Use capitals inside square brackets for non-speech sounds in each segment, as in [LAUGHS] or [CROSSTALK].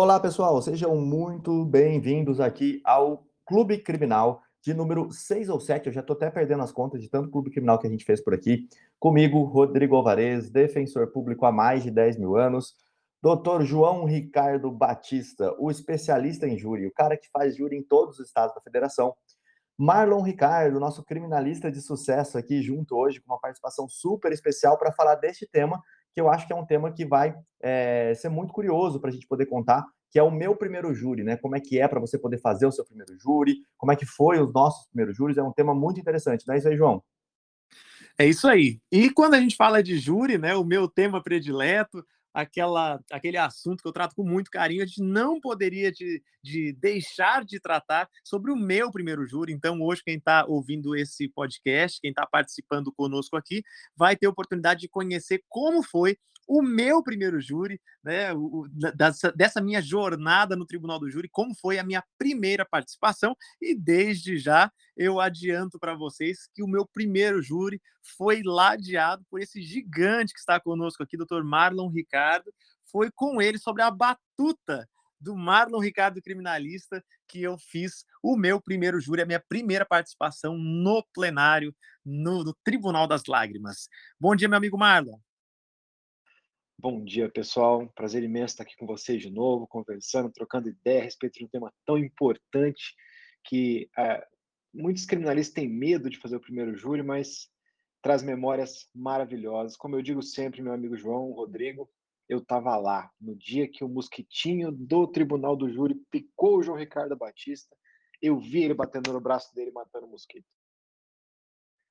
Olá, pessoal, sejam muito bem-vindos aqui ao Clube Criminal de número 6 ou 7. Eu já estou até perdendo as contas de tanto clube criminal que a gente fez por aqui. Comigo, Rodrigo Alvarez, defensor público há mais de 10 mil anos. Doutor João Ricardo Batista, o especialista em júri, o cara que faz júri em todos os estados da federação. Marlon Ricardo, nosso criminalista de sucesso aqui junto hoje, com uma participação super especial para falar deste tema, que eu acho que é um tema que vai é, ser muito curioso para a gente poder contar, que é o meu primeiro júri, né? Como é que é para você poder fazer o seu primeiro júri, como é que foi os nossos primeiros júris, é um tema muito interessante, não é isso aí, João? É isso aí. E quando a gente fala de júri, né, o meu tema predileto, aquela, aquele assunto que eu trato com muito carinho, a gente não poderia de, de deixar de tratar sobre o meu primeiro júri. Então, hoje, quem está ouvindo esse podcast, quem está participando conosco aqui, vai ter oportunidade de conhecer como foi o meu primeiro júri, né, o, dessa, dessa, minha jornada no Tribunal do Júri, como foi a minha primeira participação, e desde já eu adianto para vocês que o meu primeiro júri foi ladeado por esse gigante que está conosco aqui, Dr. Marlon Ricardo, foi com ele sobre a batuta do Marlon Ricardo Criminalista que eu fiz o meu primeiro júri, a minha primeira participação no plenário, no, no Tribunal das Lágrimas. Bom dia, meu amigo Marlon. Bom dia, pessoal. Prazer imenso estar aqui com vocês de novo, conversando, trocando ideia a respeito de um tema tão importante que é, muitos criminalistas têm medo de fazer o primeiro júri, mas traz memórias maravilhosas. Como eu digo sempre, meu amigo João Rodrigo, eu estava lá no dia que o mosquitinho do Tribunal do Júri picou o João Ricardo Batista. Eu vi ele batendo no braço dele matando o mosquito.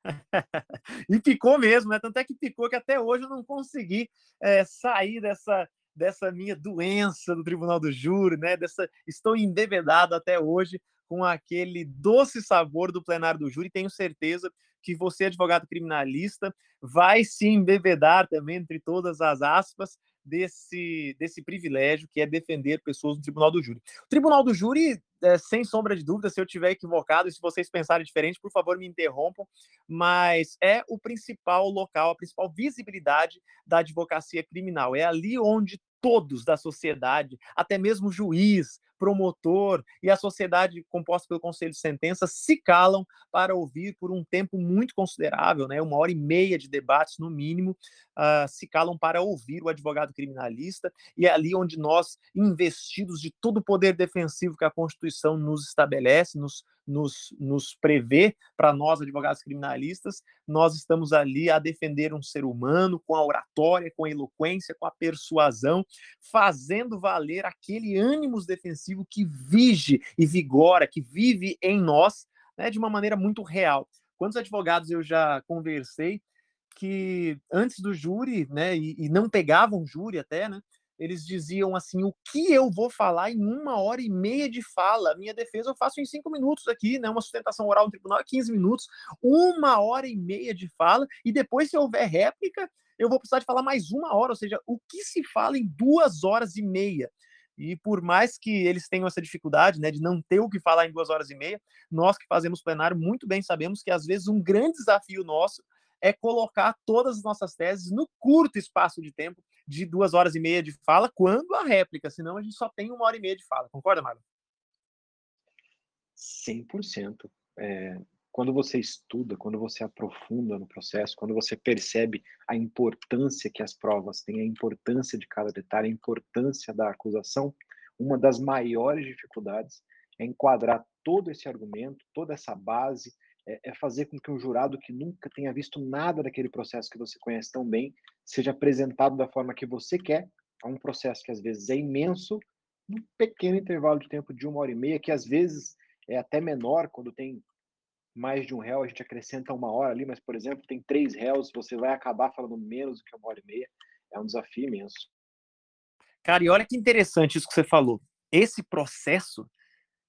[LAUGHS] e picou mesmo, né? Tanto é que picou que até hoje eu não consegui é, sair dessa, dessa minha doença do Tribunal do Júri, né? Dessa, estou embebedado até hoje com aquele doce sabor do plenário do júri. Tenho certeza que você, advogado criminalista, vai se embebedar também, entre todas as aspas, desse, desse privilégio que é defender pessoas no Tribunal do Júri. O Tribunal do Júri, é, sem sombra de dúvida, se eu tiver equivocado e se vocês pensarem diferente, por favor, me interrompam, mas é o principal local, a principal visibilidade da advocacia criminal. É ali onde todos da sociedade, até mesmo juiz, promotor e a sociedade composta pelo Conselho de Sentença se calam para ouvir por um tempo muito considerável, né, uma hora e meia de debates no mínimo, uh, se calam para ouvir o advogado criminalista e é ali onde nós, investidos de todo o poder defensivo que a Constituição nos estabelece, nos nos, nos prevê para nós, advogados criminalistas, nós estamos ali a defender um ser humano com a oratória, com a eloquência, com a persuasão, fazendo valer aquele ânimos defensivo que vige e vigora, que vive em nós, né, de uma maneira muito real. Quantos advogados eu já conversei que antes do júri, né, e, e não pegavam júri até, né, eles diziam assim: o que eu vou falar em uma hora e meia de fala? Minha defesa eu faço em cinco minutos aqui, né? Uma sustentação oral no tribunal é 15 minutos, uma hora e meia de fala, e depois, se houver réplica, eu vou precisar de falar mais uma hora, ou seja, o que se fala em duas horas e meia? E por mais que eles tenham essa dificuldade, né, de não ter o que falar em duas horas e meia, nós que fazemos plenário muito bem sabemos que às vezes um grande desafio nosso é colocar todas as nossas teses no curto espaço de tempo de duas horas e meia de fala, quando a réplica, senão a gente só tem uma hora e meia de fala. Concorda, Marlon? 100%. É, quando você estuda, quando você aprofunda no processo, quando você percebe a importância que as provas têm, a importância de cada detalhe, a importância da acusação, uma das maiores dificuldades é enquadrar todo esse argumento, toda essa base, é, é, fazer com que um jurado que nunca tenha visto nada daquele processo que você conhece tão bem seja apresentado da forma que você quer a um processo que às vezes é imenso, num pequeno intervalo de tempo de uma hora e meia, que às vezes é até menor quando tem mais de um réu, a gente acrescenta uma hora ali, mas, por exemplo, tem três réus, você vai acabar falando menos do que uma hora e meia. É um desafio imenso. Cara, e olha que interessante isso que você falou. Esse processo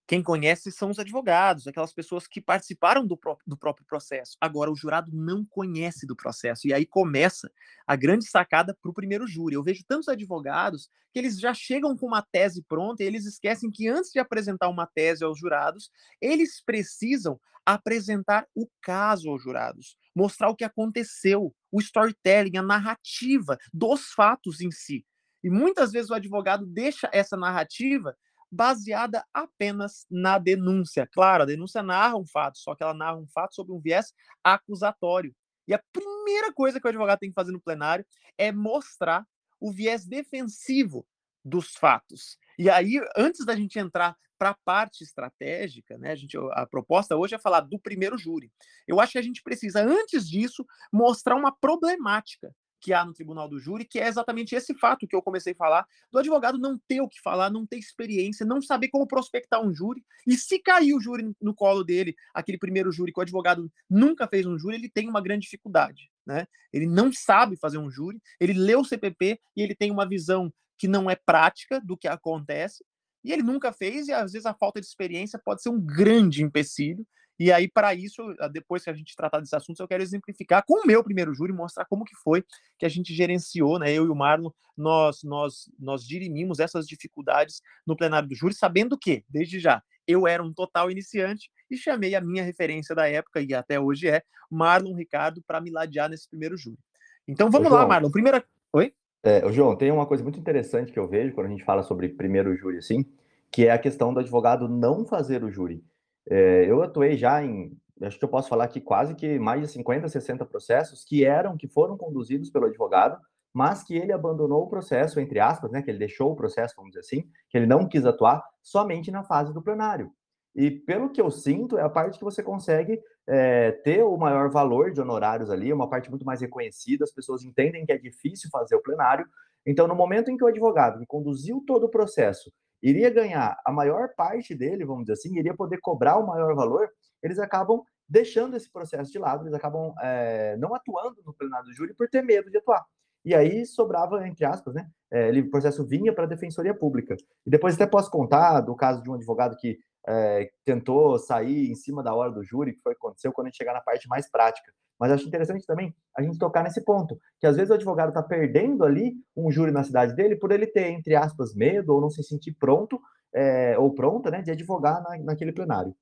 quem conhece são os advogados, aquelas pessoas que participaram do, pró do próprio processo. Agora, o jurado não conhece do processo. E aí começa a grande sacada para o primeiro júri. Eu vejo tantos advogados que eles já chegam com uma tese pronta e eles esquecem que antes de apresentar uma tese aos jurados, eles precisam apresentar o caso aos jurados, mostrar o que aconteceu, o storytelling, a narrativa dos fatos em si. E muitas vezes o advogado deixa essa narrativa baseada apenas na denúncia. Claro, a denúncia narra um fato, só que ela narra um fato sobre um viés acusatório. E a primeira coisa que o advogado tem que fazer no plenário é mostrar o viés defensivo dos fatos. E aí, antes da gente entrar para a parte estratégica, né, a, gente, a proposta hoje é falar do primeiro júri. Eu acho que a gente precisa, antes disso, mostrar uma problemática que há no tribunal do júri, que é exatamente esse fato que eu comecei a falar, do advogado não ter o que falar, não ter experiência, não saber como prospectar um júri, e se cair o júri no colo dele, aquele primeiro júri que o advogado nunca fez um júri, ele tem uma grande dificuldade, né? Ele não sabe fazer um júri, ele lê o CPP e ele tem uma visão que não é prática do que acontece, e ele nunca fez, e às vezes a falta de experiência pode ser um grande empecilho, e aí, para isso, depois que a gente tratar desses assuntos, eu quero exemplificar com o meu primeiro júri, mostrar como que foi que a gente gerenciou, né? Eu e o Marlon, nós, nós, nós dirimimos essas dificuldades no plenário do júri, sabendo que, desde já, eu era um total iniciante e chamei a minha referência da época, e até hoje é, Marlon Ricardo, para me ladear nesse primeiro júri. Então vamos Ô, lá, Marlon. Primeira. Oi? É, João, tem uma coisa muito interessante que eu vejo quando a gente fala sobre primeiro júri, assim, que é a questão do advogado não fazer o júri. É, eu atuei já em, acho que eu posso falar aqui quase que mais de 50, 60 processos que eram, que foram conduzidos pelo advogado, mas que ele abandonou o processo, entre aspas, né, que ele deixou o processo, vamos dizer assim, que ele não quis atuar somente na fase do plenário. E pelo que eu sinto, é a parte que você consegue é, ter o maior valor de honorários ali, é uma parte muito mais reconhecida, as pessoas entendem que é difícil fazer o plenário. Então, no momento em que o advogado que conduziu todo o processo iria ganhar a maior parte dele, vamos dizer assim, iria poder cobrar o maior valor, eles acabam deixando esse processo de lado, eles acabam é, não atuando no plenário do júri por ter medo de atuar. E aí sobrava, entre aspas, né? É, o processo vinha para a defensoria pública. E depois até posso contar do caso de um advogado que é, tentou sair em cima da hora do júri, que foi o que aconteceu quando a gente chegar na parte mais prática. Mas acho interessante também a gente tocar nesse ponto, que às vezes o advogado está perdendo ali um júri na cidade dele por ele ter, entre aspas, medo ou não se sentir pronto é, ou pronta, né, de advogar na, naquele plenário.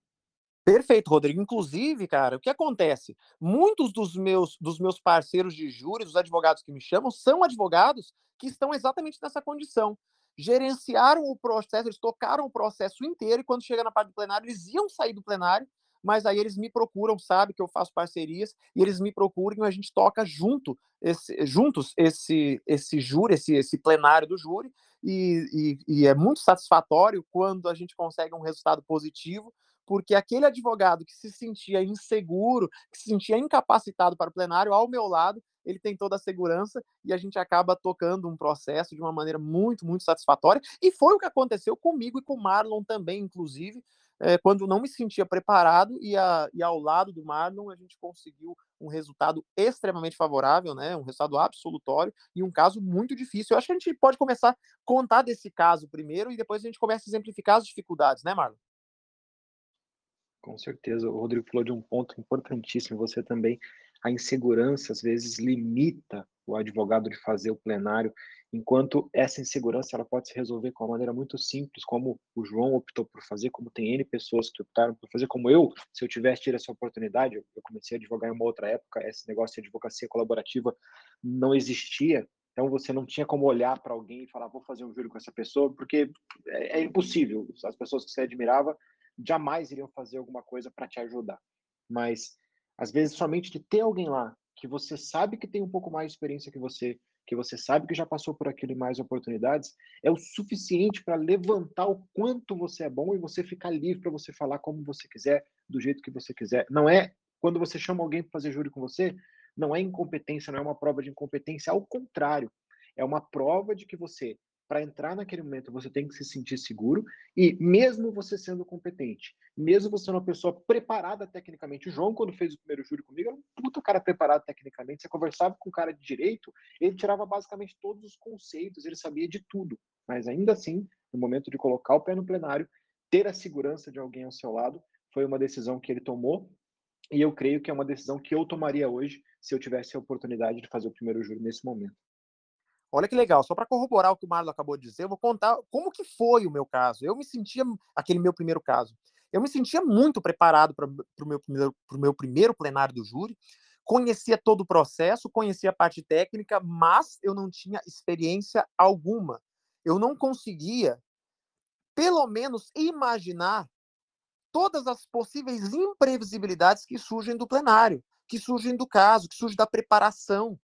Perfeito, Rodrigo. Inclusive, cara, o que acontece? Muitos dos meus, dos meus parceiros de júri, os advogados que me chamam, são advogados que estão exatamente nessa condição. Gerenciaram o processo, eles tocaram o processo inteiro e quando chega na parte do plenário, eles iam sair do plenário mas aí eles me procuram, sabe que eu faço parcerias, e eles me procuram e a gente toca junto, esse, juntos esse, esse júri, esse, esse plenário do júri, e, e, e é muito satisfatório quando a gente consegue um resultado positivo, porque aquele advogado que se sentia inseguro, que se sentia incapacitado para o plenário, ao meu lado, ele tem toda a segurança e a gente acaba tocando um processo de uma maneira muito, muito satisfatória. E foi o que aconteceu comigo e com o Marlon também, inclusive é, quando não me sentia preparado e, a, e ao lado do Marlon a gente conseguiu um resultado extremamente favorável, né? Um resultado absolutório e um caso muito difícil. Eu acho que a gente pode começar a contar desse caso primeiro e depois a gente começa a exemplificar as dificuldades, né, Marlon? Com certeza, o Rodrigo falou de um ponto importantíssimo. Você também, a insegurança às vezes limita o advogado de fazer o plenário enquanto essa insegurança ela pode se resolver com uma maneira muito simples, como o João optou por fazer, como tem N pessoas que optaram por fazer, como eu, se eu tivesse tido essa oportunidade, eu comecei a advogar em uma outra época, esse negócio de advocacia colaborativa não existia, então você não tinha como olhar para alguém e falar, vou fazer um júri com essa pessoa, porque é, é impossível, as pessoas que você admirava jamais iriam fazer alguma coisa para te ajudar, mas às vezes somente de ter alguém lá que você sabe que tem um pouco mais de experiência que você, que você sabe que já passou por aquilo e mais oportunidades, é o suficiente para levantar o quanto você é bom e você ficar livre para você falar como você quiser, do jeito que você quiser. Não é quando você chama alguém para fazer júri com você, não é incompetência, não é uma prova de incompetência, ao contrário, é uma prova de que você para entrar naquele momento você tem que se sentir seguro e mesmo você sendo competente, mesmo você sendo uma pessoa preparada tecnicamente, o João quando fez o primeiro júri comigo era um puta cara preparado tecnicamente, você conversava com um cara de direito, ele tirava basicamente todos os conceitos, ele sabia de tudo, mas ainda assim, no momento de colocar o pé no plenário, ter a segurança de alguém ao seu lado foi uma decisão que ele tomou e eu creio que é uma decisão que eu tomaria hoje se eu tivesse a oportunidade de fazer o primeiro júri nesse momento. Olha que legal, só para corroborar o que o Marlon acabou de dizer, eu vou contar como que foi o meu caso. Eu me sentia, aquele meu primeiro caso, eu me sentia muito preparado para o meu, meu primeiro plenário do júri, conhecia todo o processo, conhecia a parte técnica, mas eu não tinha experiência alguma. Eu não conseguia, pelo menos, imaginar todas as possíveis imprevisibilidades que surgem do plenário, que surgem do caso, que surgem da preparação.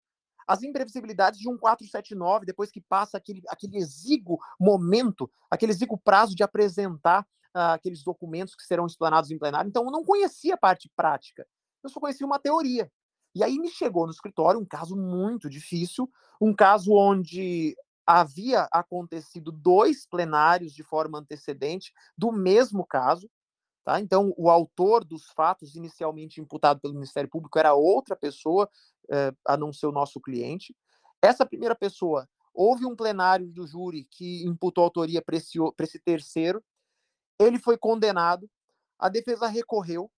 As imprevisibilidades de um 479, depois que passa aquele, aquele exíguo momento, aquele exíguo prazo de apresentar uh, aqueles documentos que serão explanados em plenário. Então, eu não conhecia a parte prática, eu só conhecia uma teoria. E aí me chegou no escritório um caso muito difícil, um caso onde havia acontecido dois plenários de forma antecedente do mesmo caso. Tá? Então, o autor dos fatos inicialmente imputado pelo Ministério Público era outra pessoa, eh, a não ser o nosso cliente. Essa primeira pessoa, houve um plenário do júri que imputou autoria para esse, esse terceiro, ele foi condenado, a defesa recorreu,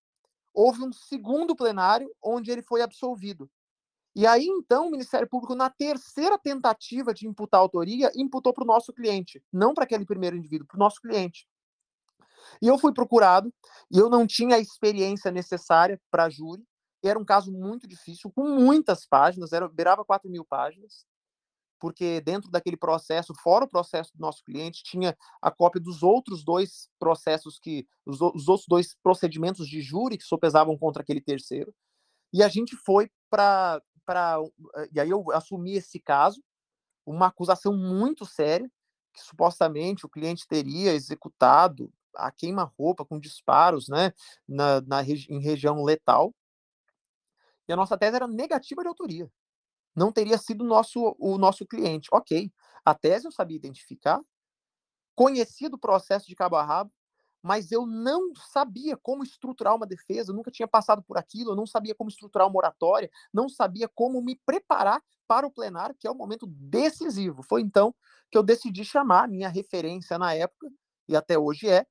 houve um segundo plenário onde ele foi absolvido. E aí, então, o Ministério Público, na terceira tentativa de imputar autoria, imputou para o nosso cliente, não para aquele primeiro indivíduo, para o nosso cliente. E eu fui procurado, e eu não tinha a experiência necessária para júri, era um caso muito difícil, com muitas páginas, era, beirava 4 mil páginas porque dentro daquele processo, fora o processo do nosso cliente, tinha a cópia dos outros dois processos que, os, os outros dois procedimentos de júri que sopesavam contra aquele terceiro. E a gente foi para. E aí eu assumi esse caso, uma acusação muito séria, que supostamente o cliente teria executado a queima-roupa com disparos né, na, na, em região letal. E a nossa tese era negativa de autoria não teria sido nosso, o nosso cliente. Ok, a tese eu sabia identificar, conhecia do processo de cabo a rabo, mas eu não sabia como estruturar uma defesa, nunca tinha passado por aquilo, eu não sabia como estruturar uma oratória, não sabia como me preparar para o plenário, que é o momento decisivo. Foi então que eu decidi chamar a minha referência na época, e até hoje é,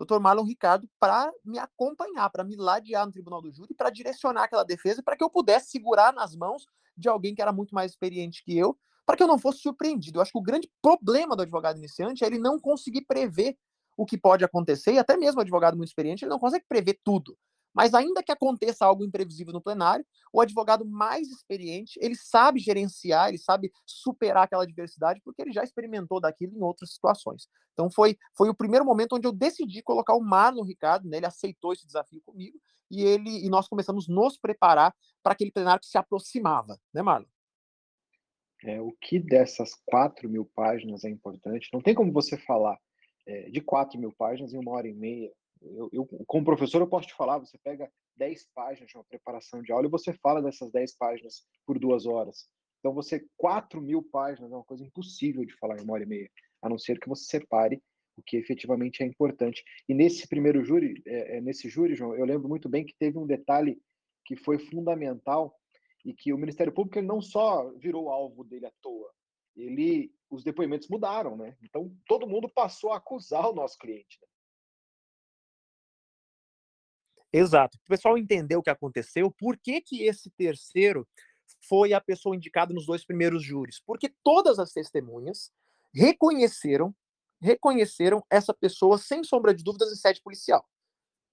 Dr. Marlon Ricardo, para me acompanhar, para me ladear no tribunal do júri, para direcionar aquela defesa, para que eu pudesse segurar nas mãos de alguém que era muito mais experiente que eu, para que eu não fosse surpreendido. Eu acho que o grande problema do advogado iniciante é ele não conseguir prever o que pode acontecer, e até mesmo o advogado muito experiente, ele não consegue prever tudo. Mas ainda que aconteça algo imprevisível no plenário, o advogado mais experiente, ele sabe gerenciar, ele sabe superar aquela adversidade, porque ele já experimentou daquilo em outras situações. Então foi, foi o primeiro momento onde eu decidi colocar o Marlon Ricardo, né? ele aceitou esse desafio comigo, e ele e nós começamos a nos preparar para aquele plenário que se aproximava, né, Marlon? É, o que dessas 4 mil páginas é importante? Não tem como você falar é, de 4 mil páginas em uma hora e meia, eu, eu, como professor, eu posso te falar, você pega 10 páginas de uma preparação de aula e você fala dessas 10 páginas por duas horas. Então, você, 4 mil páginas é uma coisa impossível de falar em uma hora e meia, a não ser que você separe o que efetivamente é importante. E nesse primeiro júri, é, é, nesse júri, João, eu lembro muito bem que teve um detalhe que foi fundamental e que o Ministério Público ele não só virou alvo dele à toa, ele os depoimentos mudaram, né? Então todo mundo passou a acusar o nosso cliente. Né? Exato. O pessoal entendeu o que aconteceu, por que, que esse terceiro foi a pessoa indicada nos dois primeiros júris? Porque todas as testemunhas reconheceram reconheceram essa pessoa sem sombra de dúvidas em sede policial.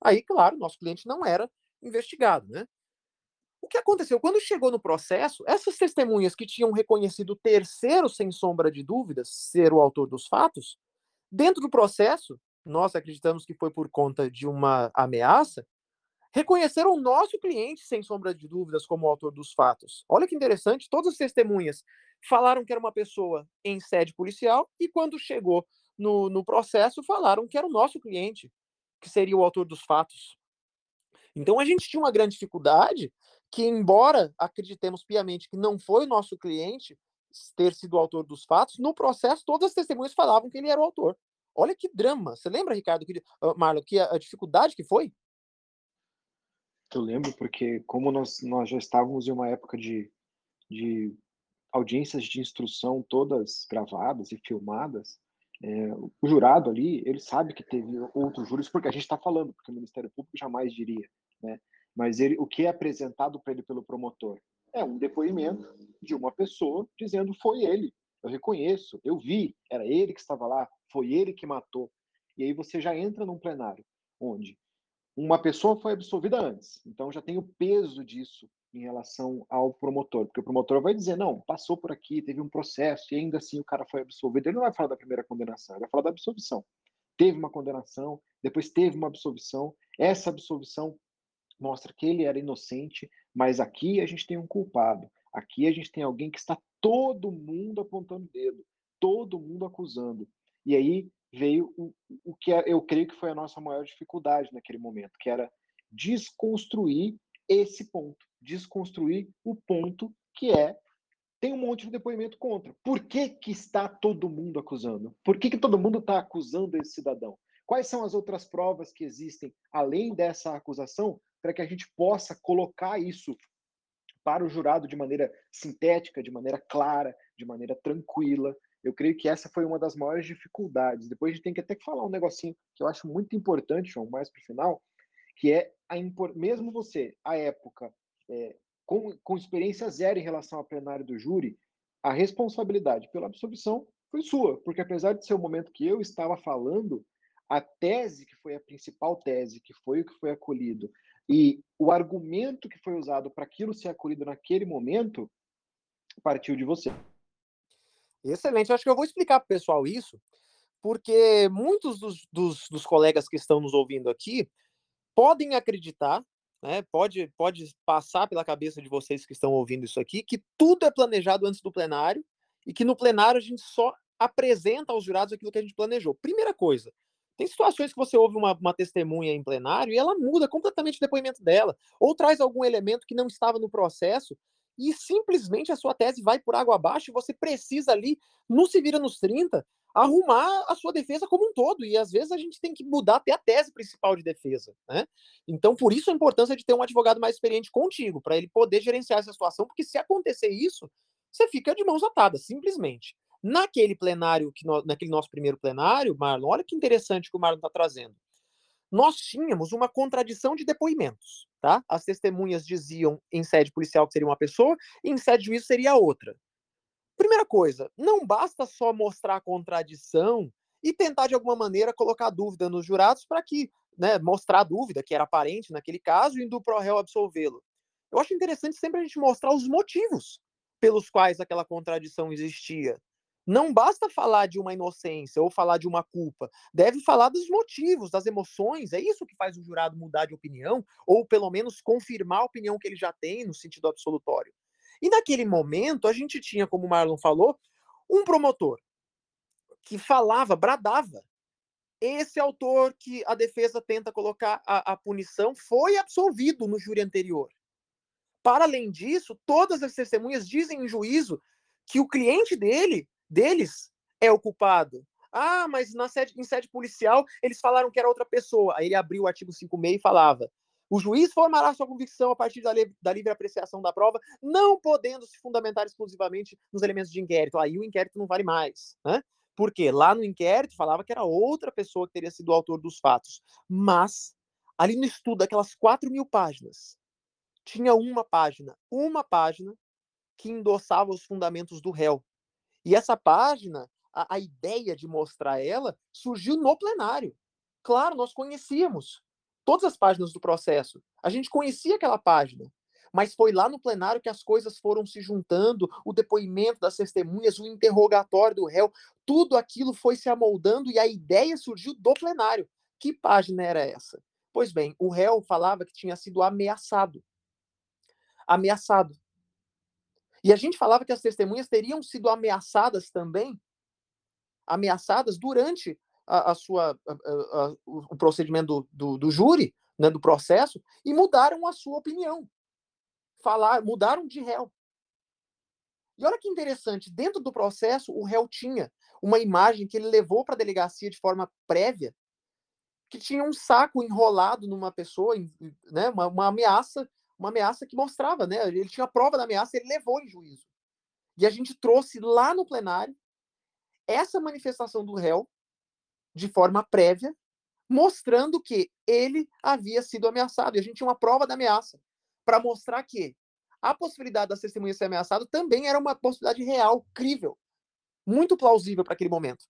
Aí, claro, nosso cliente não era investigado, né? O que aconteceu? Quando chegou no processo, essas testemunhas que tinham reconhecido o terceiro, sem sombra de dúvidas, ser o autor dos fatos, dentro do processo, nós acreditamos que foi por conta de uma ameaça, reconheceram o nosso cliente, sem sombra de dúvidas, como autor dos fatos. Olha que interessante, todas as testemunhas falaram que era uma pessoa em sede policial e quando chegou no, no processo falaram que era o nosso cliente, que seria o autor dos fatos. Então a gente tinha uma grande dificuldade que, embora acreditemos piamente que não foi o nosso cliente ter sido o autor dos fatos, no processo todas as testemunhas falavam que ele era o autor. Olha que drama. Você lembra, Ricardo, que, uh, Marlon, que a, a dificuldade que foi? Eu lembro porque, como nós, nós já estávamos em uma época de, de audiências de instrução todas gravadas e filmadas, é, o jurado ali, ele sabe que teve outros júris, porque a gente está falando, porque o Ministério Público jamais diria, né? Mas ele, o que é apresentado para ele pelo promotor é um depoimento de uma pessoa dizendo foi ele, eu reconheço, eu vi, era ele que estava lá, foi ele que matou. E aí você já entra num plenário onde uma pessoa foi absolvida antes, então já tem o peso disso em relação ao promotor, porque o promotor vai dizer, não, passou por aqui, teve um processo, e ainda assim o cara foi absolvido. Ele não vai falar da primeira condenação, ele vai falar da absolvição. Teve uma condenação, depois teve uma absolvição, essa absolvição mostra que ele era inocente, mas aqui a gente tem um culpado. Aqui a gente tem alguém que está todo mundo apontando o dedo, todo mundo acusando. E aí veio o, o que é, eu creio que foi a nossa maior dificuldade naquele momento, que era desconstruir esse ponto, desconstruir o ponto que é tem um monte de depoimento contra. Por que, que está todo mundo acusando? Por que, que todo mundo está acusando esse cidadão? Quais são as outras provas que existem além dessa acusação para que a gente possa colocar isso para o jurado de maneira sintética, de maneira clara, de maneira tranquila. Eu creio que essa foi uma das maiores dificuldades. Depois a gente tem que até falar um negocinho que eu acho muito importante, João, mais para o final, que é a mesmo você, à época, é, com, com experiência zero em relação ao plenário do júri, a responsabilidade pela absolvição foi sua, porque apesar de ser o momento que eu estava falando, a tese que foi a principal tese, que foi o que foi acolhido, e o argumento que foi usado para aquilo ser acolhido naquele momento partiu de você. Excelente. Acho que eu vou explicar para o pessoal isso, porque muitos dos, dos, dos, colegas que estão nos ouvindo aqui podem acreditar, né, pode, pode passar pela cabeça de vocês que estão ouvindo isso aqui, que tudo é planejado antes do plenário e que no plenário a gente só apresenta aos jurados aquilo que a gente planejou. Primeira coisa, tem situações que você ouve uma, uma, testemunha em plenário e ela muda completamente o depoimento dela, ou traz algum elemento que não estava no processo e simplesmente a sua tese vai por água abaixo e você precisa ali, não se vira nos 30, arrumar a sua defesa como um todo. E às vezes a gente tem que mudar até a tese principal de defesa. Né? Então, por isso a importância de ter um advogado mais experiente contigo, para ele poder gerenciar essa situação, porque se acontecer isso, você fica de mãos atadas, simplesmente. Naquele plenário, que no, naquele nosso primeiro plenário, Marlon, olha que interessante que o Marlon está trazendo. Nós tínhamos uma contradição de depoimentos, tá? As testemunhas diziam em sede policial que seria uma pessoa, e em sede de juízo seria outra. Primeira coisa, não basta só mostrar a contradição e tentar de alguma maneira colocar dúvida nos jurados para que, né, mostrar a dúvida que era aparente naquele caso e indo para o réu absolvê-lo. Eu acho interessante sempre a gente mostrar os motivos pelos quais aquela contradição existia. Não basta falar de uma inocência ou falar de uma culpa, deve falar dos motivos, das emoções. É isso que faz o jurado mudar de opinião, ou pelo menos confirmar a opinião que ele já tem no sentido absolutório. E naquele momento, a gente tinha, como o Marlon falou, um promotor que falava, bradava. Esse autor que a defesa tenta colocar a, a punição foi absolvido no júri anterior. Para além disso, todas as testemunhas dizem em juízo que o cliente dele deles é o culpado. Ah, mas na sede, em sede policial eles falaram que era outra pessoa. Aí ele abriu o artigo 56 e falava: o juiz formará sua convicção a partir da, da, livre apreciação da prova, não podendo se fundamentar exclusivamente nos elementos de inquérito. Aí o inquérito não vale mais. Né? Porque lá no inquérito falava que era outra pessoa que teria sido o autor dos fatos. Mas, ali no estudo, aquelas 4 mil páginas, tinha uma página, uma página que endossava os fundamentos do réu. E essa página, a, a ideia de mostrar ela, surgiu no plenário. Claro, nós conhecíamos todas as páginas do processo. A gente conhecia aquela página. Mas foi lá no plenário que as coisas foram se juntando, o depoimento das testemunhas, o interrogatório do réu, tudo aquilo foi se amoldando e a ideia surgiu do plenário. Que página era essa? Pois bem, o réu falava que tinha sido ameaçado. Ameaçado. E a gente falava que as testemunhas teriam sido ameaçadas também, ameaçadas durante a, a sua, a, a, o procedimento do, do, do júri, né, do processo, e mudaram a sua opinião. Falar, mudaram de réu. E olha que interessante, dentro do processo, o réu tinha uma imagem que ele levou para a delegacia de forma prévia, que tinha um saco enrolado numa pessoa, né, uma, uma ameaça uma ameaça que mostrava, né? Ele tinha prova da ameaça, ele levou em juízo. E a gente trouxe lá no plenário essa manifestação do réu de forma prévia, mostrando que ele havia sido ameaçado. E a gente tinha uma prova da ameaça para mostrar que a possibilidade da testemunha ser ameaçada também era uma possibilidade real, crível, muito plausível para aquele momento.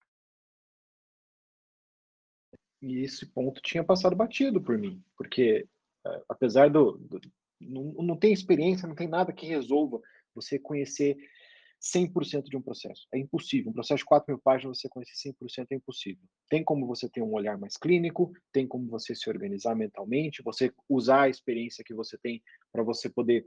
E esse ponto tinha passado batido por mim, porque eh, apesar do, do Não, não tem experiência, não tem nada que resolva você conhecer 100% de um processo. É impossível. Um processo de 4 mil páginas, você conhecer 100% é impossível. Tem como você ter um olhar mais clínico, tem como você se organizar mentalmente, você usar a experiência que você tem para você poder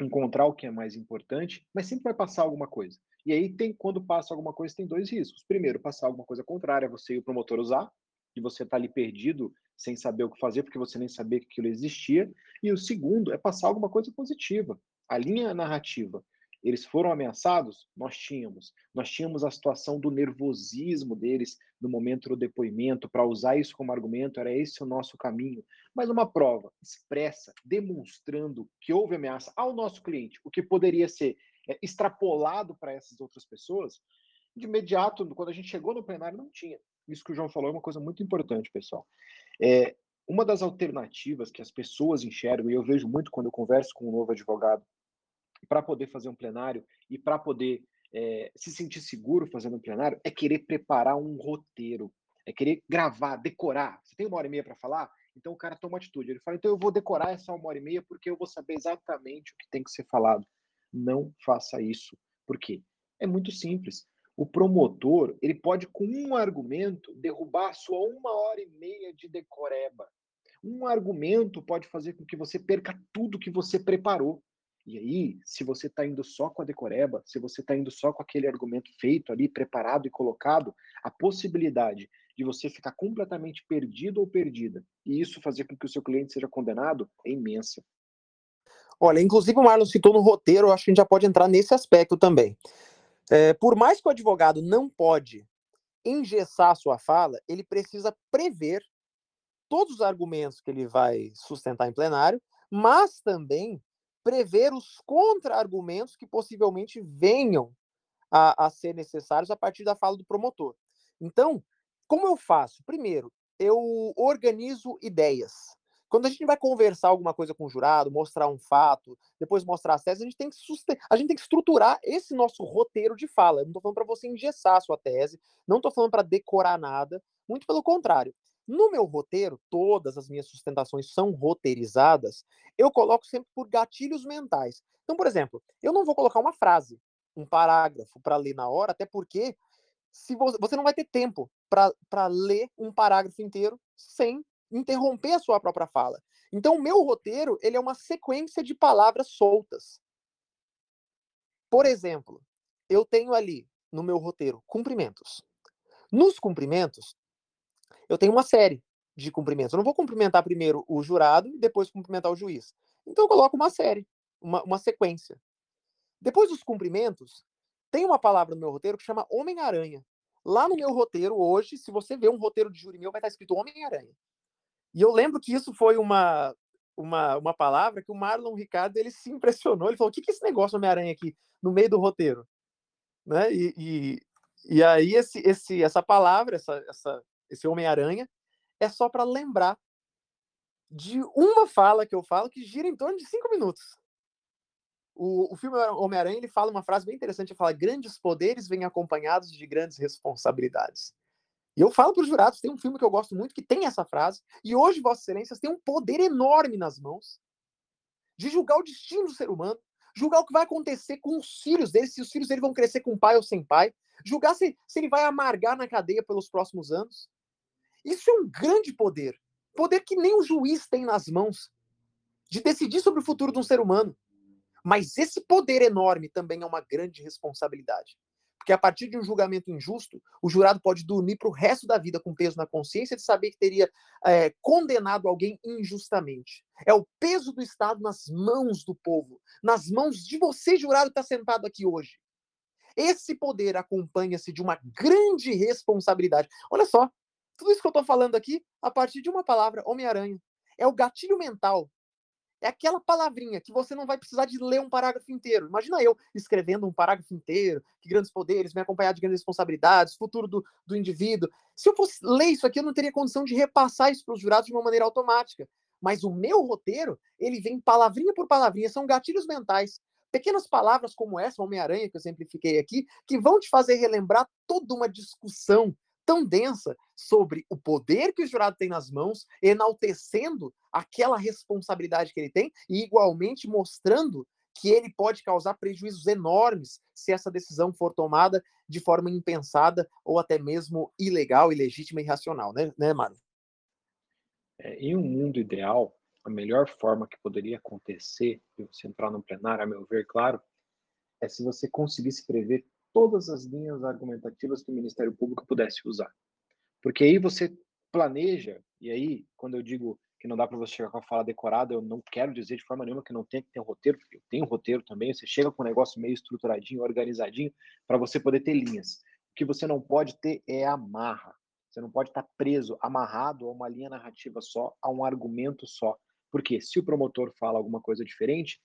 encontrar o que é mais importante, mas sempre vai passar alguma coisa. E aí tem quando passa alguma coisa tem dois riscos. Primeiro, passar alguma coisa contrária, você e o promotor usar, e você tá ali perdido sem saber o que fazer porque você nem sabia que aquilo existia. E o segundo é passar alguma coisa positiva. A linha narrativa eles foram ameaçados? Nós tínhamos. Nós tínhamos a situação do nervosismo deles no momento do depoimento, para usar isso como argumento, era esse o nosso caminho. Mas uma prova expressa, demonstrando que houve ameaça ao nosso cliente, o que poderia ser é, extrapolado para essas outras pessoas, de imediato, quando a gente chegou no plenário, não tinha. Isso que o João falou é uma coisa muito importante, pessoal. É, uma das alternativas que as pessoas enxergam, e eu vejo muito quando eu converso com um novo advogado para poder fazer um plenário e para poder é, se sentir seguro fazendo um plenário é querer preparar um roteiro, é querer gravar, decorar. Você tem uma hora e meia para falar? Então o cara toma atitude. Ele fala: então eu vou decorar essa uma hora e meia porque eu vou saber exatamente o que tem que ser falado. Não faça isso. Por quê? É muito simples. O promotor ele pode, com um argumento, derrubar a sua uma hora e meia de decoreba. Um argumento pode fazer com que você perca tudo que você preparou. E aí, se você está indo só com a decoreba, se você está indo só com aquele argumento feito ali, preparado e colocado, a possibilidade de você ficar completamente perdido ou perdida e isso fazer com que o seu cliente seja condenado é imensa. Olha, inclusive o Marlon citou no roteiro, eu acho que a gente já pode entrar nesse aspecto também. É, por mais que o advogado não pode engessar sua fala, ele precisa prever todos os argumentos que ele vai sustentar em plenário, mas também prever os contra-argumentos que possivelmente venham a, a, ser necessários a partir da fala do promotor. Então, como eu faço? Primeiro, eu organizo ideias. Quando a gente vai conversar alguma coisa com o jurado, mostrar um fato, depois mostrar as teses, a gente tem que, susten a gente tem que estruturar esse nosso roteiro de fala. Eu não estou falando para você engessar a sua tese, não estou falando para decorar nada, muito pelo contrário. No meu roteiro, todas as minhas sustentações são roteirizadas, eu coloco sempre por gatilhos mentais. Então, por exemplo, eu não vou colocar uma frase, um parágrafo para ler na hora, até porque se você, você não vai ter tempo para ler um parágrafo inteiro sem interromper a sua própria fala. Então, o meu roteiro ele é uma sequência de palavras soltas. Por exemplo, eu tenho ali no meu roteiro cumprimentos. Nos cumprimentos, eu tenho uma série de cumprimentos. Eu não vou cumprimentar primeiro o jurado e depois cumprimentar o juiz. Então eu coloco uma série, uma, uma sequência. Depois dos cumprimentos, tem uma palavra no meu roteiro que chama Homem-Aranha. Lá no meu roteiro, hoje, se você ver um roteiro de júri meu, vai estar escrito Homem-Aranha. E eu lembro que isso foi uma, uma, uma palavra que o Marlon Ricardo ele se impressionou. Ele falou: o que, que é esse negócio Homem-Aranha aqui no meio do roteiro? Né? E, e, e aí, esse, esse, essa palavra, essa, essa, esse Homem-Aranha, é só para lembrar de uma fala que eu falo que gira em torno de cinco minutos. O, o filme Homem-Aranha ele fala uma frase bem interessante, ele fala grandes poderes vêm acompanhados de grandes responsabilidades. E eu falo para os jurados, tem um filme que eu gosto muito que tem essa frase, e hoje Vossas Excelências têm um poder enorme nas mãos de julgar o destino do ser humano, julgar o que vai acontecer com os filhos dele, se os filhos dele vão crescer com pai ou sem pai, julgar se, se ele vai amargar na cadeia pelos próximos anos. Isso é um grande poder. Poder que nem o juiz tem nas mãos de decidir sobre o futuro de um ser humano. Mas esse poder enorme também é uma grande responsabilidade. Porque a partir de um julgamento injusto, o jurado pode dormir para o resto da vida com peso na consciência de saber que teria é, condenado alguém injustamente. É o peso do Estado nas mãos do povo, nas mãos de você, jurado, que está sentado aqui hoje. Esse poder acompanha-se de uma grande responsabilidade. Olha só, tudo isso que eu estou falando aqui, a partir de uma palavra, Homem-Aranha. É o gatilho mental. É aquela palavrinha que você não vai precisar de ler um parágrafo inteiro. Imagina eu escrevendo um parágrafo inteiro, que grandes poderes, me acompanhar de grandes responsabilidades, futuro do, do indivíduo. Se eu fosse ler isso aqui, eu não teria condição de repassar isso para os jurados de uma maneira automática. Mas o meu roteiro, ele vem palavrinha por palavrinha, são gatilhos mentais. Pequenas palavras como essa, Homem-Aranha, que eu simplifiquei aqui, que vão te fazer relembrar toda uma discussão tão densa sobre o poder que o jurado tem nas mãos, enaltecendo aquela responsabilidade que ele tem e igualmente mostrando que ele pode causar prejuízos enormes se essa decisão for tomada de forma impensada ou até mesmo ilegal, ilegítima e irracional, né, né Mário? É, em um mundo ideal, a melhor forma que poderia acontecer de você entrar no plenário, a meu ver, claro, é se você conseguisse prever todas as linhas argumentativas que o Ministério Público pudesse usar. Porque aí você planeja, e aí, quando eu digo que não dá para você chegar com a fala decorada, eu não quero dizer de forma nenhuma que não tem que ter um roteiro, porque eu tenho um roteiro também, você chega com um negócio meio estruturadinho, organizadinho, para você poder ter linhas. O que você não pode ter é amarra. Você não pode estar preso, amarrado a uma linha narrativa só, a um argumento só. Porque se o promotor fala alguma coisa diferente,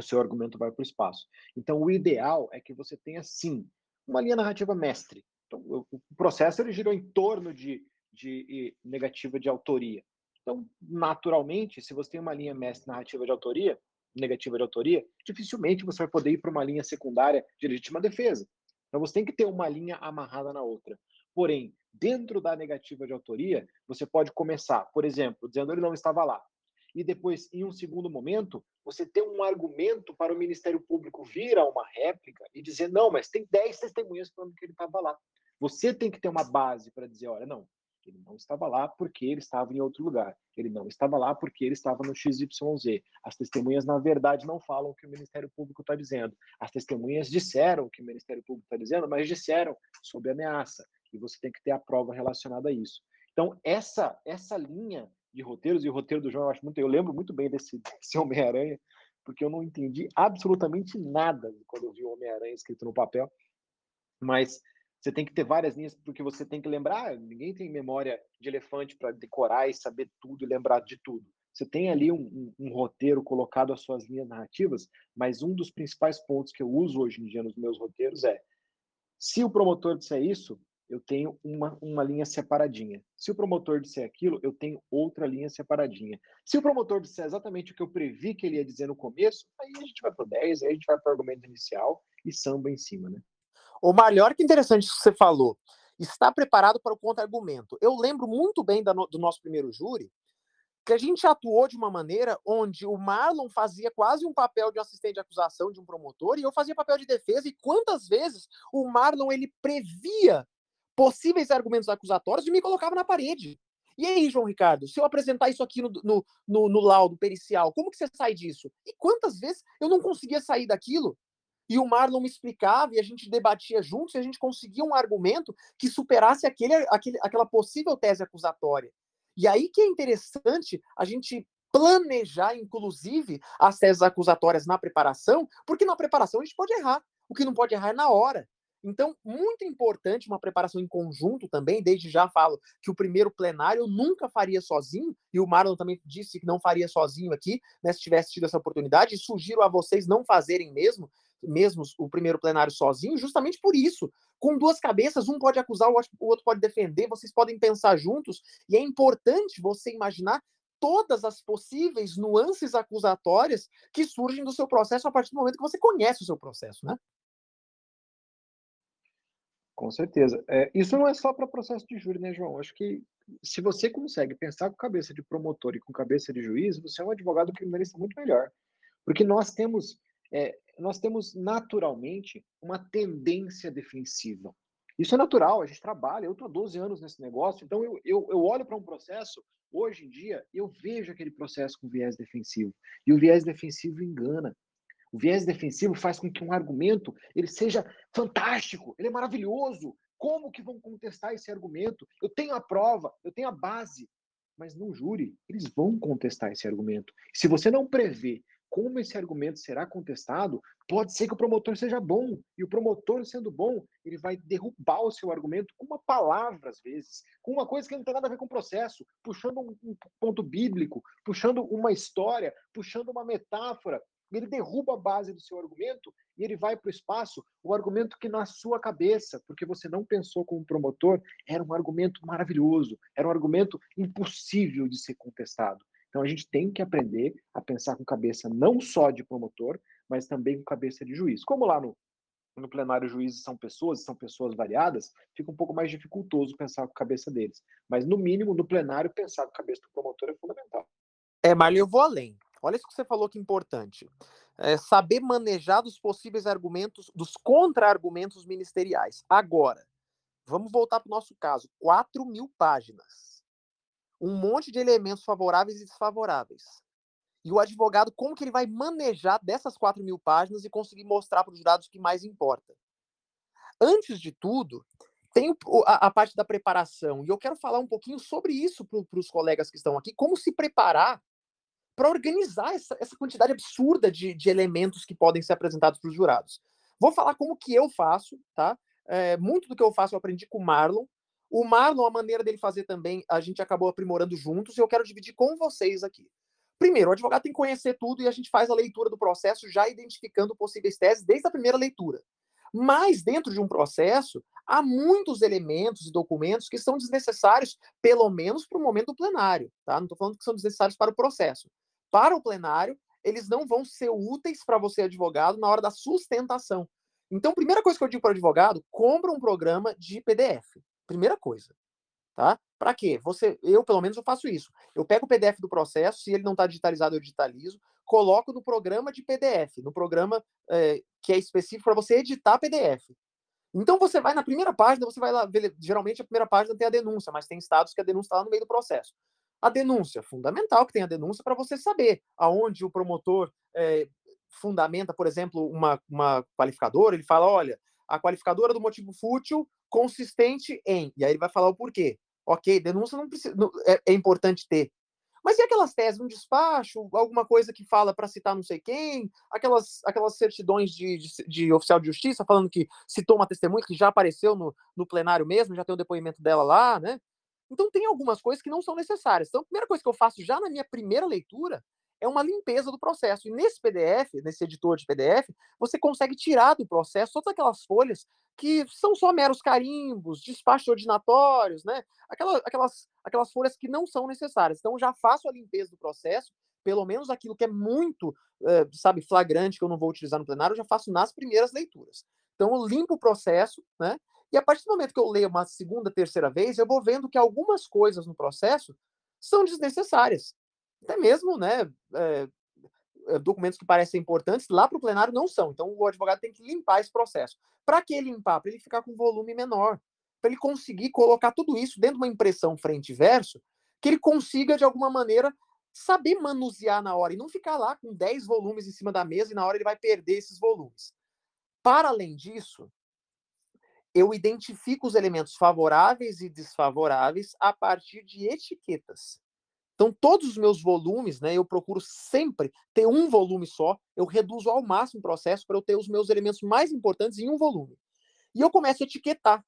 o seu argumento vai para o espaço. Então, o ideal é que você tenha, sim, uma linha narrativa mestre. Então, o processo ele girou em torno de, de negativa de autoria. Então, naturalmente, se você tem uma linha mestre narrativa de autoria, negativa de autoria, dificilmente você vai poder ir para uma linha secundária de legítima defesa. Então, você tem que ter uma linha amarrada na outra. Porém, dentro da negativa de autoria, você pode começar, por exemplo, dizendo ele não estava lá. E depois, em um segundo momento, você ter um argumento para o Ministério Público vir a uma réplica e dizer: não, mas tem 10 testemunhas falando que ele estava lá. Você tem que ter uma base para dizer: olha, não, ele não estava lá porque ele estava em outro lugar. Ele não estava lá porque ele estava no XYZ. As testemunhas, na verdade, não falam o que o Ministério Público está dizendo. As testemunhas disseram o que o Ministério Público está dizendo, mas disseram sob ameaça. E você tem que ter a prova relacionada a isso. Então, essa, essa linha de roteiros, e o roteiro do João eu acho muito. Eu lembro muito bem desse, [LAUGHS] desse Homem-Aranha, porque eu não entendi absolutamente nada quando eu vi o Homem-Aranha escrito no papel. Mas você tem que ter várias linhas, porque você tem que lembrar, ninguém tem memória de elefante para decorar e saber tudo e lembrar de tudo. Você tem ali um, um, um, roteiro colocado às suas linhas narrativas, mas um dos principais pontos que eu uso hoje em dia nos meus roteiros é: se o promotor disser isso, eu tenho uma, uma linha separadinha. Se o promotor disser aquilo, eu tenho outra linha separadinha. Se o promotor disser exatamente o que eu previ que ele ia dizer no começo, aí a gente vai para o 10, aí a gente vai para o argumento inicial e samba em cima, né? O melhor que interessante que você falou, está preparado para o contra-argumento. Eu lembro muito bem da, do nosso primeiro júri, que a gente atuou de uma maneira onde o Marlon fazia quase um papel de assistente de acusação de um promotor e eu fazia papel de defesa. E quantas vezes o Marlon ele previa possíveis argumentos acusatórios e me colocava na parede. E aí, João Ricardo, se eu apresentar isso aqui no, no, no, no laudo pericial, como que você sai disso? E quantas vezes eu não conseguia sair daquilo? e o Marlon me explicava e a gente debatia juntos e a gente conseguia um argumento que superasse aquele, aquele, aquela possível tese acusatória. E aí que é interessante a gente planejar, inclusive, as teses acusatórias na preparação, porque na preparação a gente pode errar. O que não pode errar é na hora. Então, muito importante uma preparação em conjunto também. Desde já falo que o primeiro plenário eu nunca faria sozinho, e o Marlon também disse que não faria sozinho aqui, né, se tivesse tido essa oportunidade. E sugiro a vocês não fazerem mesmo, mesmo o primeiro plenário sozinho, justamente por isso. Com duas cabeças, um pode acusar, o outro pode defender, vocês podem pensar juntos, e é importante você imaginar todas as possíveis nuances acusatórias que surgem do seu processo a partir do momento que você conhece o seu processo, né? Com certeza. É, isso não é só para processo de júri, né, João? Acho que se você consegue pensar com cabeça de promotor e com cabeça de juiz, você é um advogado criminalista muito melhor. Porque nós temos, é, nós temos naturalmente uma tendência defensiva. Isso é natural, a gente trabalha, eu estou há 12 anos nesse negócio, então eu, eu, eu olho para um processo, hoje em dia, eu vejo aquele processo com viés defensivo. E o viés defensivo engana. O viés defensivo faz com que um argumento ele seja fantástico, ele é maravilhoso. Como que vão contestar esse argumento? Eu tenho a prova, eu tenho a base, mas no júri eles vão contestar esse argumento. Se você não prevê como esse argumento será contestado, pode ser que o promotor seja bom. E o promotor, sendo bom, ele vai derrubar o seu argumento com uma palavra, às vezes, com uma coisa que não tem nada a ver com o processo, puxando um ponto bíblico, puxando uma história, puxando uma metáfora ele derruba a base do seu argumento e ele vai para o espaço, o argumento que na sua cabeça, porque você não pensou como promotor, era um argumento maravilhoso, era um argumento impossível de ser contestado. Então a gente tem que aprender a pensar com cabeça não só de promotor, mas também com cabeça de juiz. Como lá no, no plenário juízes são pessoas, são pessoas variadas, fica um pouco mais dificultoso pensar com a cabeça deles. Mas, no mínimo, no plenário, pensar com a cabeça do promotor é fundamental. É, Marley, eu vou além. Olha isso que você falou que é importante. É saber manejar dos possíveis argumentos, dos contra-argumentos ministeriais. Agora, vamos voltar para o nosso caso. 4 mil páginas. Um monte de elementos favoráveis e desfavoráveis. E o advogado, como que ele vai manejar dessas 4 mil páginas e conseguir mostrar para os jurados o que mais importa? Antes de tudo, tem a, a, parte da preparação. E eu quero falar um pouquinho sobre isso para os colegas que estão aqui, como se preparar para organizar essa, essa, quantidade absurda de, de, elementos que podem ser apresentados para os jurados. Vou falar como que eu faço, tá? É, muito do que eu faço eu aprendi com o Marlon. O Marlon, a maneira dele fazer também, a gente acabou aprimorando juntos e eu quero dividir com vocês aqui. Primeiro, o advogado tem que conhecer tudo e a gente faz a leitura do processo já identificando possíveis teses desde a primeira leitura. Mas, dentro de um processo, há muitos elementos e documentos que são desnecessários, pelo menos para o momento plenário. Tá? Não estou falando que são desnecessários para o processo. Para o plenário, eles não vão ser úteis para você, advogado, na hora da sustentação. Então, primeira coisa que eu digo para o advogado, compra um programa de PDF. Primeira coisa tá? Para quê? Você, eu pelo menos eu faço isso. Eu pego o PDF do processo, se ele não está digitalizado, eu digitalizo, coloco no programa de PDF, no programa é, que é específico para você editar PDF. Então você vai na primeira página, você vai lá, geralmente a primeira página tem a denúncia, mas tem estados que a denúncia está lá no meio do processo. A denúncia, fundamental que tenha a denúncia para você saber aonde o promotor é, fundamenta, por exemplo, uma, uma qualificadora, ele fala, olha, a qualificadora do motivo fútil consistente em, e aí ele vai falar o porquê. Ok, denúncia não precisa, não, é, é, importante ter. Mas e aquelas teses, um despacho, alguma coisa que fala para citar não sei quem, aquelas, aquelas certidões de, de, de, oficial de justiça falando que citou uma testemunha que já apareceu no, no plenário mesmo, já tem o depoimento dela lá, né? Então tem algumas coisas que não são necessárias. Então a primeira coisa que eu faço já na minha primeira leitura é uma limpeza do processo. E nesse PDF, nesse editor de PDF, você consegue tirar do processo todas aquelas folhas que são só meros carimbos, despachos ordinatórios, né? Aquelas, aquelas, aquelas folhas que não são necessárias. Então, já faço a limpeza do processo, pelo menos aquilo que é muito, é, sabe, flagrante, que eu não vou utilizar no plenário, eu já faço nas primeiras leituras. Então, eu limpo o processo, né? E a partir do momento que eu leio uma segunda, terceira vez, eu vou vendo que algumas coisas no processo são desnecessárias. Até mesmo, né, é, documentos que parecem importantes, lá para o plenário não são. Então, o advogado tem que limpar esse processo. Para que limpar? Para ele ficar com volume menor. Para ele conseguir colocar tudo isso dentro de uma impressão frente e verso, que ele consiga, de alguma maneira, saber manusear na hora e não ficar lá com 10 volumes em cima da mesa e na hora ele vai perder esses volumes. Para além disso, eu identifico os elementos favoráveis e desfavoráveis a partir de etiquetas. Então, todos os meus volumes, né, eu procuro sempre ter um volume só, eu reduzo ao máximo o processo para eu ter os meus elementos mais importantes em um volume. E eu começo a etiquetar.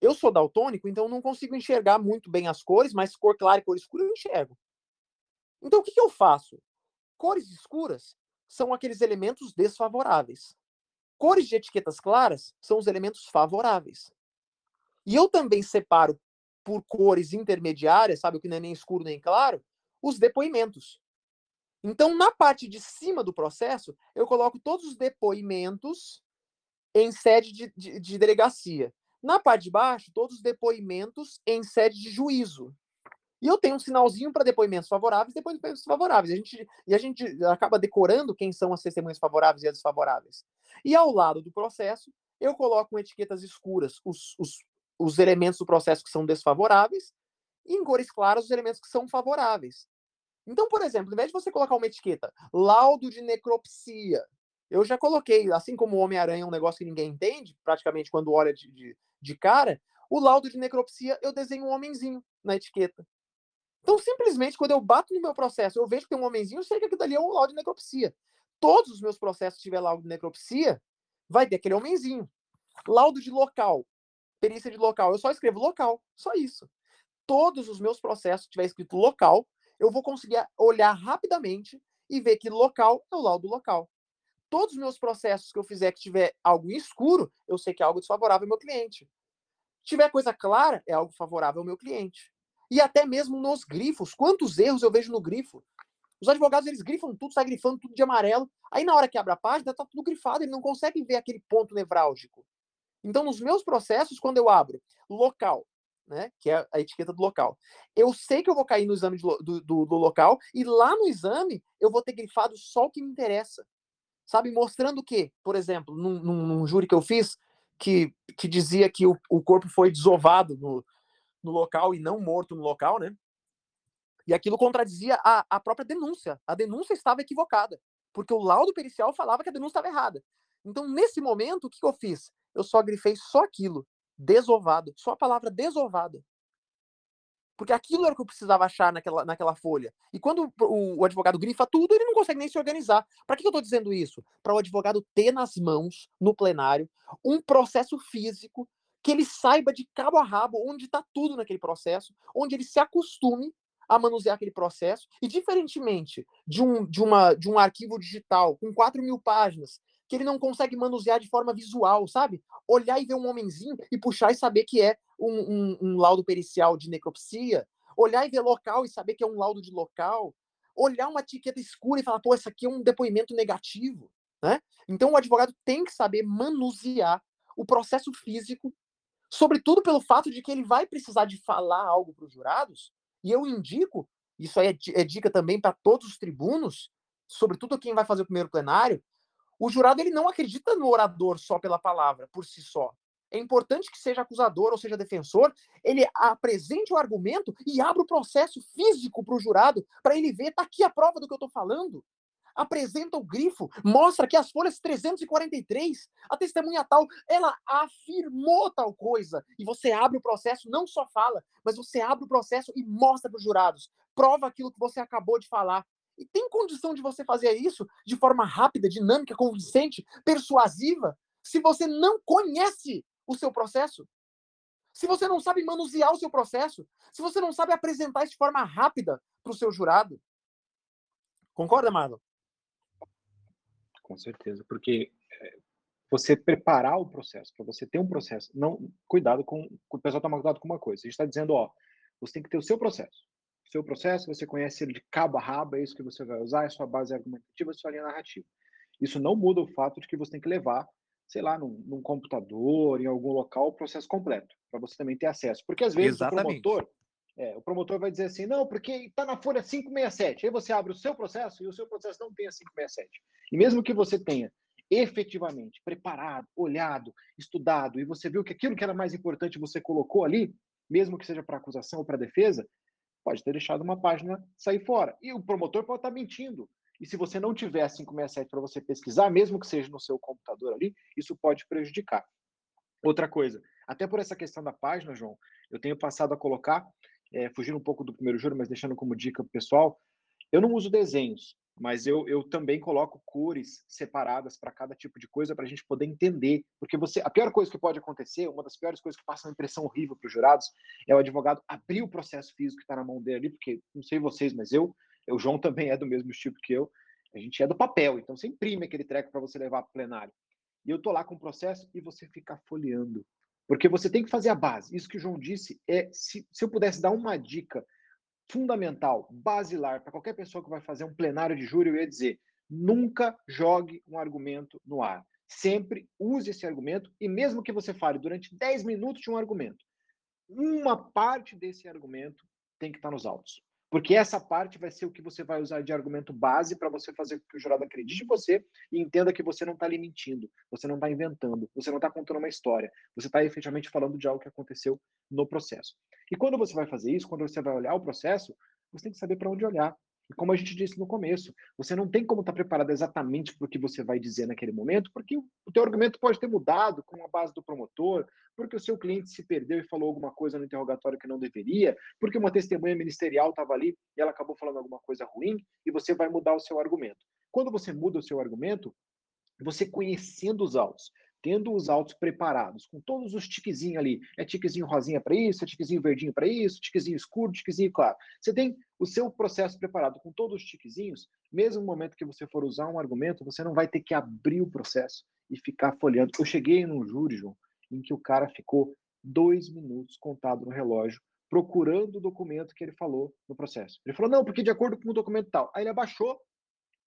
Eu sou daltônico, então não consigo enxergar muito bem as cores, mas cor clara e cor escura eu enxergo. Então, o que, que eu faço? Cores escuras são aqueles elementos desfavoráveis. Cores de etiquetas claras são os elementos favoráveis. E eu também separo por cores intermediárias, sabe, o que não é nem escuro nem claro, os depoimentos. Então, na parte de cima do processo, eu coloco todos os depoimentos em sede de, de, de delegacia. Na parte de baixo, todos os depoimentos em sede de juízo. E eu tenho um sinalzinho para depoimentos favoráveis e depoimentos desfavoráveis. A gente, e a gente acaba decorando quem são as testemunhas favoráveis e as desfavoráveis. E ao lado do processo, eu coloco etiquetas escuras os, os os elementos do processo que são desfavoráveis e em cores claras os elementos que são favoráveis. Então, por exemplo, ao invés de você colocar uma etiqueta laudo de necropsia, eu já coloquei, assim como o Homem-Aranha é um negócio que ninguém entende, praticamente quando olha de, de, de cara, o laudo de necropsia eu desenho um homenzinho na etiqueta. Então, simplesmente, quando eu bato no meu processo, eu vejo que tem um homenzinho, eu sei que aquilo dali é um laudo de necropsia. Todos os meus processos que tiver laudo de necropsia, vai ter aquele homenzinho. Laudo de local perícia de local. Eu só escrevo local, só isso. Todos os meus processos, tiver escrito local, eu vou conseguir olhar rapidamente e ver que local é o laudo local. Todos os meus processos que eu fizer que tiver algo escuro, eu sei que é algo desfavorável ao meu cliente. Se tiver coisa clara, é algo favorável ao meu cliente. E até mesmo nos grifos. Quantos erros eu vejo no grifo? Os advogados, eles grifam tudo, sai grifando tudo de amarelo. Aí, na hora que abre a página, tá tudo grifado, ele não consegue ver aquele ponto nevrálgico. Então, nos meus processos, quando eu abro local, né, que é a etiqueta do local, eu sei que eu vou cair no exame do, do, do local, e lá no exame, eu vou ter grifado só o que me interessa. Sabe, mostrando que, por exemplo, num, num, num júri que eu fiz, que, que dizia que o, o corpo foi desovado no, no local e não morto no local, né? E aquilo contradizia a, a própria denúncia. A denúncia estava equivocada, porque o laudo pericial falava que a denúncia estava errada. Então, nesse momento, o que, que eu fiz? Eu só grifei só aquilo, desovado, só a palavra desovado. Porque aquilo era o que eu precisava achar naquela, naquela folha. E quando o, o advogado grifa tudo, ele não consegue nem se organizar. Para que, que eu estou dizendo isso? Para o advogado ter nas mãos, no plenário, um processo físico que ele saiba de cabo a rabo onde está tudo naquele processo, onde ele se acostume a manusear aquele processo. E diferentemente de um, de uma, de um arquivo digital com 4 mil páginas, que ele não consegue manusear de forma visual, sabe? Olhar e ver um homenzinho e puxar e saber que é um, um, um laudo pericial de necropsia, olhar e ver local e saber que é um laudo de local, olhar uma etiqueta escura e falar, pô, isso aqui é um depoimento negativo, né? Então o advogado tem que saber manusear o processo físico, sobretudo pelo fato de que ele vai precisar de falar algo para os jurados, e eu indico, isso aí é, é dica também para todos os tribunos, sobretudo quem vai fazer o primeiro plenário, o jurado ele não acredita no orador só pela palavra, por si só é importante que seja acusador ou seja defensor, ele apresente o argumento e abra o processo físico para o jurado, para ele ver, tá aqui a prova do que eu estou falando. Apresenta o grifo, mostra que as folhas 343, a testemunha tal, ela afirmou tal coisa. E você abre o processo, não só fala, mas você abre o processo e mostra para os jurados. Prova aquilo que você acabou de falar. E tem condição de você fazer isso de forma rápida, dinâmica, convincente, persuasiva, se você não conhece o seu processo, se você não sabe manusear o seu processo, se você não sabe apresentar isso de forma rápida para o seu jurado. Concorda, Marlon? Com certeza, porque eh, você preparar o processo, para você ter um processo, não cuidado com o pessoal toma cuidado com uma coisa. A gente está dizendo, ó, você tem que ter o seu processo. O seu processo, você conhece ele de cabo a rabo, é isso que você vai usar, é sua base argumentativa, é sua linha narrativa. Isso não muda o fato de que você tem que levar sei lá, num, num computador, em algum local, o processo completo, para você também ter acesso. Porque às vezes Exatamente. o promotor, é, o promotor vai dizer assim, não, porque está na folha 567. Aí você abre o seu processo e o seu processo não tem a 567. E mesmo que você tenha efetivamente preparado, olhado, estudado, e você viu que aquilo que era mais importante você colocou ali, mesmo que seja para acusação ou para defesa, pode ter deixado uma página sair fora. E o promotor pode estar tá mentindo. E se você não tiver 567 para você pesquisar, mesmo que seja no seu computador ali, isso pode prejudicar. Outra coisa, até por essa questão da página, João, eu tenho passado a colocar, é, fugindo um pouco do primeiro juro, mas deixando como dica pessoal, eu não uso desenhos, mas eu, eu também coloco cores separadas para cada tipo de coisa para a gente poder entender. Porque você, a pior coisa que pode acontecer, uma das piores coisas que passa uma impressão horrível para os jurados, é o advogado abrir o processo físico que está na mão dele ali, porque não sei vocês, mas eu o João também é do mesmo tipo que eu. A gente é do papel, então você imprime aquele treco para você levar para plenário. E eu tô lá com o processo e você fica folheando. Porque você tem que fazer a base. Isso que o João disse é, se, se eu pudesse dar uma dica fundamental, basilar, para qualquer pessoa que vai fazer um plenário de júri, eu ia dizer: nunca jogue um argumento no ar. Sempre use esse argumento, e mesmo que você fale durante 10 minutos de um argumento, uma parte desse argumento tem que estar nos autos. Porque essa parte vai ser o que você vai usar de argumento base para você fazer com que o jurado acredite em você e entenda que você não está ali mentindo, você não está inventando, você não está contando uma história, você está efetivamente falando de algo que aconteceu no processo. E quando você vai fazer isso, quando você vai olhar o processo, você tem que saber para onde olhar. E como a gente disse no começo, você não tem como estar tá preparado exatamente para o que você vai dizer naquele momento, porque o teu argumento pode ter mudado com a base do promotor, porque o seu cliente se perdeu e falou alguma coisa no interrogatório que não deveria, porque uma testemunha ministerial estava ali e ela acabou falando alguma coisa ruim, e você vai mudar o seu argumento. Quando você muda o seu argumento, você conhecendo os autos, tendo os autos preparados, com todos os tiquezinhos ali. É tiquezinho rosinha para isso, é tiquezinho verdinho para isso, tiquezinho escuro, tiquezinho claro. Você tem o seu processo preparado com todos os tiquezinhos, mesmo no momento que você for usar um argumento, você não vai ter que abrir o processo e ficar folheando. Eu cheguei num júri, João, em que o cara ficou dois minutos contado no relógio procurando o documento que ele falou no processo. Ele falou, não, porque de acordo com o documento tal. Aí ele abaixou,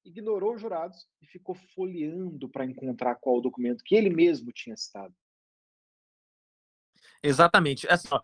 ignorou os jurados e ficou folheando para encontrar qual o documento que ele mesmo tinha citado. Exatamente. Assim, ó,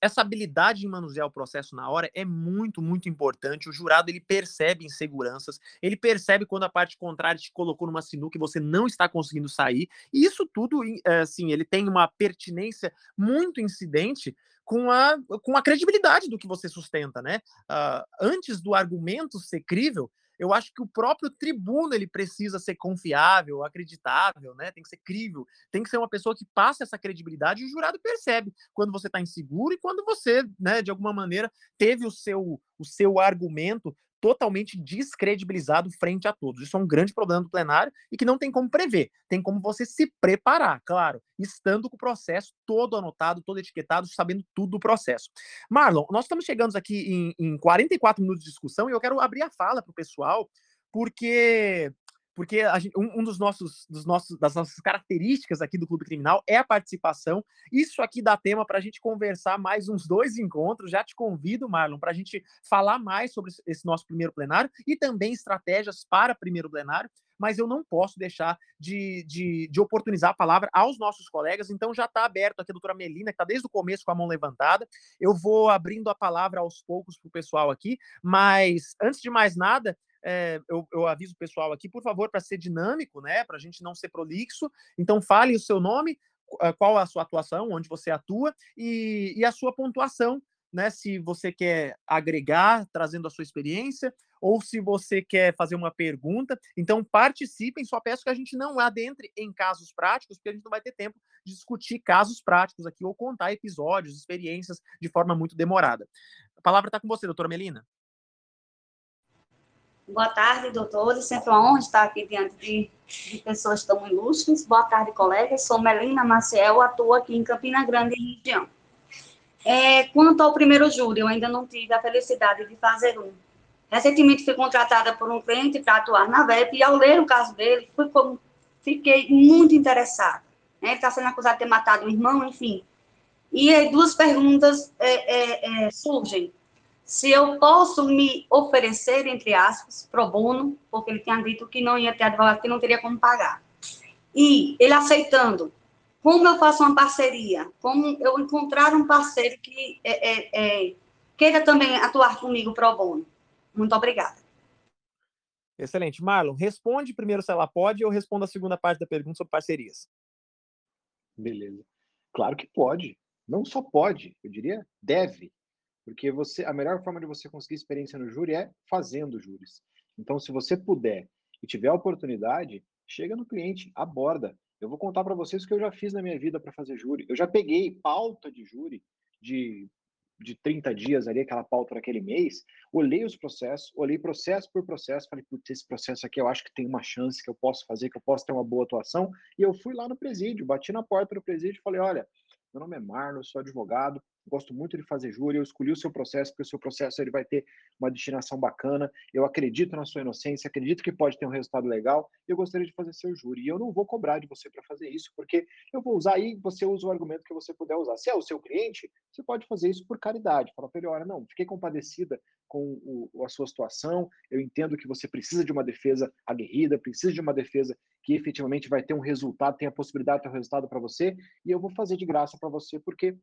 essa habilidade de manusear o processo na hora é muito, muito importante. O jurado ele percebe inseguranças, ele percebe quando a parte contrária te colocou numa sinuca e você não está conseguindo sair. E isso tudo, assim, ele tem uma pertinência muito incidente com a, com a credibilidade do que você sustenta, né? Uh, antes do argumento ser crível, eu acho que o próprio tribuno ele precisa ser confiável, acreditável, né? Tem que ser crível, tem que ser uma pessoa que passa essa credibilidade e o jurado percebe quando você está inseguro e quando você, né, de alguma maneira, teve o seu, o seu argumento totalmente descredibilizado frente a todos. Isso é um grande problema do plenário e que não tem como prever. Tem como você se preparar, claro, estando com o processo todo anotado, todo etiquetado, sabendo tudo do processo. Marlon, nós estamos chegando aqui em, em 44 minutos de discussão e eu quero abrir a fala para o pessoal, porque porque gente, um, um, dos nossos, dos nossos, das nossas características aqui do Clube Criminal é a participação. Isso aqui dá tema para a gente conversar mais uns dois encontros. Já te convido, Marlon, para a gente falar mais sobre esse nosso primeiro plenário e também estratégias para primeiro plenário. Mas eu não posso deixar de, de, de oportunizar a palavra aos nossos colegas. Então já está aberto aqui a doutora Melina, que está desde o começo com a mão levantada. Eu vou abrindo a palavra aos poucos para o pessoal aqui. Mas antes de mais nada, é, eu, eu, aviso o pessoal aqui, por favor, para ser dinâmico, né? Para a gente não ser prolixo. Então, fale o seu nome, eh, qual a sua atuação, onde você atua e, e a sua pontuação, né? Se você quer agregar, trazendo a sua experiência, ou se você quer fazer uma pergunta. Então, participem, só peço que a gente não adentre em casos práticos, porque a gente não vai ter tempo de discutir casos práticos aqui ou contar episódios, experiências de forma muito demorada. A palavra está com você, doutora Melina. Boa tarde, doutores. Sempre uma honra estar aqui diante de, de pessoas tão ilustres. Boa tarde, colegas. Sou Melina Maciel, atuo aqui em Campina Grande região. É, quanto ao primeiro júri, eu ainda não tive a felicidade de fazer um. Recentemente fui contratada por um cliente para atuar na VEP e ao ler o caso dele, fui como, fiquei muito interessada. Né? Ele está sendo acusado de ter matado o irmão, enfim. E aí, duas perguntas é, é, é surgem se eu posso me oferecer, entre aspas, pro bono, porque ele tinha dito que não ia ter advogado, que não teria como pagar. E ele aceitando, como eu faço uma parceria? Como eu encontrar um parceiro que é, é, é, queira também atuar comigo pro bono? Muito obrigada. Excelente. Marlon, responde primeiro se ela pode, eu respondo a segunda parte da pergunta sobre parcerias. Beleza. Claro que pode. Não só pode, eu diria deve. Porque você, a melhor forma de você conseguir experiência no júri é fazendo júris. Então, se você puder e tiver a oportunidade, chega no cliente, aborda. Eu vou contar para vocês o que eu já fiz na minha vida para fazer júri. Eu já peguei pauta de júri de, de 30 dias ali, aquela pauta naquele mês, olhei os processos, olhei processo por processo, falei, putz, esse processo aqui eu acho que tem uma chance, que eu posso fazer, que eu posso ter uma boa atuação. E eu fui lá no presídio, bati na porta do presídio e falei, olha, meu nome é Marlon, sou advogado, gosto muito de fazer júri, eu escolhi o seu processo, porque o seu processo ele vai ter uma destinação bacana, eu acredito na sua inocência, acredito que pode ter um resultado legal, eu gostaria de fazer seu júri. E eu não vou cobrar de você para fazer isso, porque eu vou usar aí, você usa o argumento que você puder usar. Se é o seu cliente, você pode fazer isso por caridade. Fala para ele, olha, não, fiquei compadecida com o, a sua situação, eu entendo que você precisa de uma defesa aguerrida, precisa de uma defesa que efetivamente vai ter um resultado, tem a possibilidade de ter um resultado para você, e eu vou fazer de graça para você, porque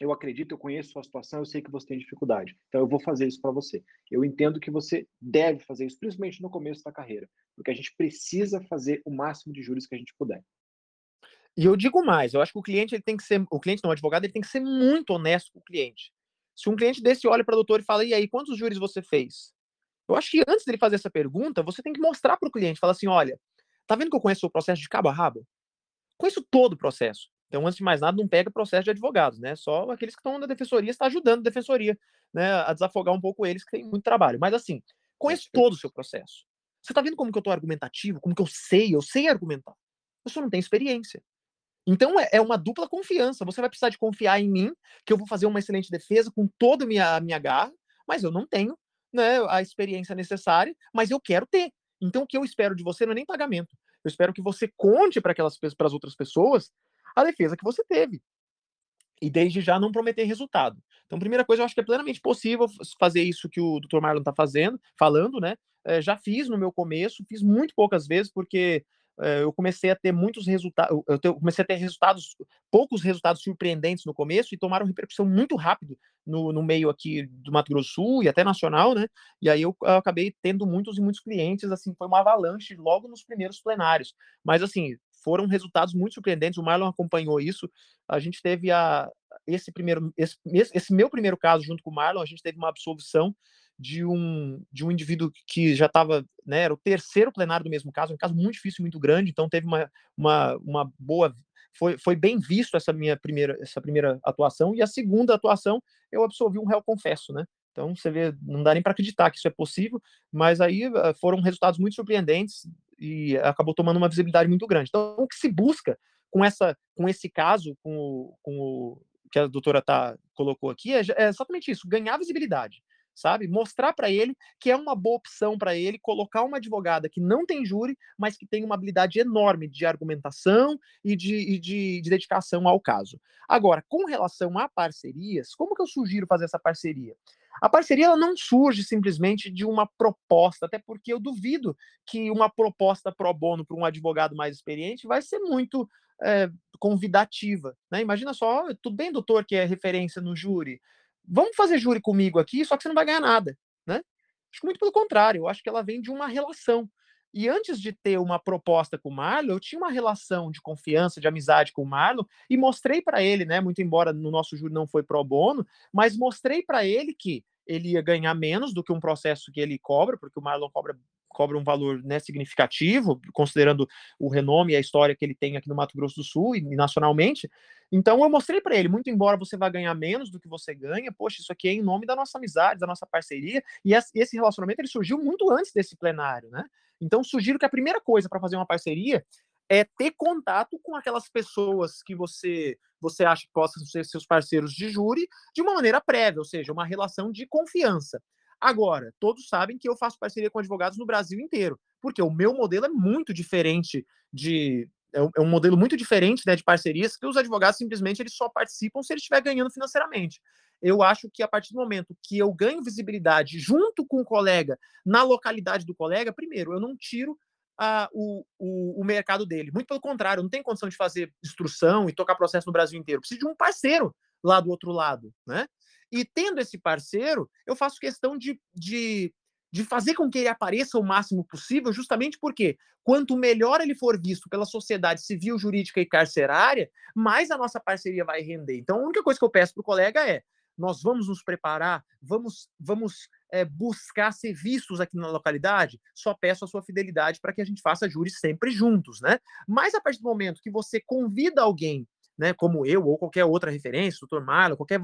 eu acredito, eu conheço sua situação, eu sei que você tem dificuldade. Então eu vou fazer isso para você. Eu entendo que você deve fazer isso, principalmente no começo da carreira, porque a gente precisa fazer o máximo de juros que a gente puder. E eu digo mais, eu acho que o cliente ele tem que ser, o cliente não, o advogado, ele tem que ser muito honesto com o cliente. Se um cliente desse olha para o doutor e fala: "E aí, quantos júris você fez?" Eu acho que antes dele fazer essa pergunta, você tem que mostrar para o cliente, falar assim: "Olha, tá vendo que eu conheço o processo de cabo a rabo? Conheço todo o processo. Então, antes de mais nada, não pega processo de advogados, né? Só aqueles que estão na defensoria está ajudando a defensoria, né, a desafogar um pouco eles que têm muito trabalho. Mas assim, conheço todo o seu processo. Você está vendo como que eu estou argumentativo, como que eu sei, eu sei argumentar. Eu só não tenho experiência. Então é, é uma dupla confiança. Você vai precisar de confiar em mim, que eu vou fazer uma excelente defesa com toda a minha, minha garra, mas eu não tenho né, a experiência necessária, mas eu quero ter. Então o que eu espero de você não é nem pagamento. Eu espero que você conte para aquelas para as outras pessoas a defesa que você teve. e desde já não prometer resultado. Então, primeira coisa, eu acho que é plenamente possível fazer isso que o Dr. Marlon está fazendo, falando, né? É, já fiz no meu começo, fiz muito poucas vezes, porque eu comecei a ter muitos resultados, eu comecei a ter resultados, poucos resultados surpreendentes no começo e tomaram repercussão muito rápido no, no meio aqui do Mato Grosso do Sul e até nacional, né? E aí eu, eu acabei tendo muitos e muitos clientes, assim, foi uma avalanche logo nos primeiros plenários. Mas, assim, foram resultados muito surpreendentes. O Marlon acompanhou isso. A gente teve a, esse primeiro, esse, esse meu primeiro caso junto com o Marlon, a gente teve uma absolvição de um, de um indivíduo que já estava, né, era o terceiro plenário do mesmo caso, um caso muito difícil, muito grande, então teve uma, uma, uma boa, foi, foi bem visto essa minha primeira, essa primeira atuação, e a segunda atuação eu absolvi um réu confesso, né, então você vê, não dá nem para acreditar que isso é possível, mas aí ah, foram resultados muito surpreendentes e acabou tomando uma visibilidade muito grande. Então o que se busca com essa, com esse caso, com o, com o que a doutora tá, colocou aqui, é, é exatamente isso, ganhar visibilidade sabe? Mostrar para ele que é uma boa opção para ele colocar uma advogada que não tem júri, mas que tem uma habilidade enorme de argumentação e de, e de, de dedicação ao caso. Agora, com relação a parcerias, como que eu sugiro fazer essa parceria? A parceria ela não surge simplesmente de uma proposta, até porque eu duvido que uma proposta pro bono para um advogado mais experiente vai ser muito é, convidativa. Né? Imagina só, tudo bem, doutor, que é referência no júri, vamos fazer júri comigo aqui, só que você não vai ganhar nada, né? Acho que muito pelo contrário, eu acho que ela vem de uma relação. E antes de ter uma proposta com o Marlon, eu tinha uma relação de confiança, de amizade com o Marlon e mostrei para ele, né, muito embora no nosso júri não foi pro bono, mas mostrei para ele que ele ia ganhar menos do que um processo que ele cobra, porque o Marlon cobra cobra um valor né, significativo, considerando o renome e a história que ele tem aqui no Mato Grosso do Sul e nacionalmente. Então eu mostrei para ele, muito embora você vá ganhar menos do que você ganha, poxa, isso aqui é em nome da nossa amizade, da nossa parceria, e esse relacionamento ele surgiu muito antes desse plenário, né? Então sugiro que a primeira coisa para fazer uma parceria é ter contato com aquelas pessoas que você você acha que possam ser seus parceiros de júri de uma maneira prévia, ou seja, uma relação de confiança. Agora, todos sabem que eu faço parceria com advogados no Brasil inteiro, porque o meu modelo é muito diferente de. É um, é modelo muito diferente né, de parcerias, que os advogados simplesmente eles só participam se ele estiver ganhando financeiramente. Eu acho que a partir do momento que eu ganho visibilidade junto com o colega, na localidade do colega, primeiro, eu não tiro uh, o, o, o, mercado dele. Muito pelo contrário, eu não tenho condição de fazer instrução e tocar processo no Brasil inteiro. Eu preciso de um parceiro lá do outro lado, né? E tendo esse parceiro, eu faço questão de, de, de fazer com que ele apareça o máximo possível, justamente porque quanto melhor ele for visto pela sociedade civil, jurídica e carcerária, mais a nossa parceria vai render. Então, a única coisa que eu peço para o colega é: nós vamos nos preparar, vamos, vamos é, buscar ser vistos aqui na localidade, só peço a sua fidelidade para que a gente faça júris sempre juntos, né? Mas a partir do momento que você convida alguém né, como eu ou qualquer outra referência, doutor Marlon, qualquer,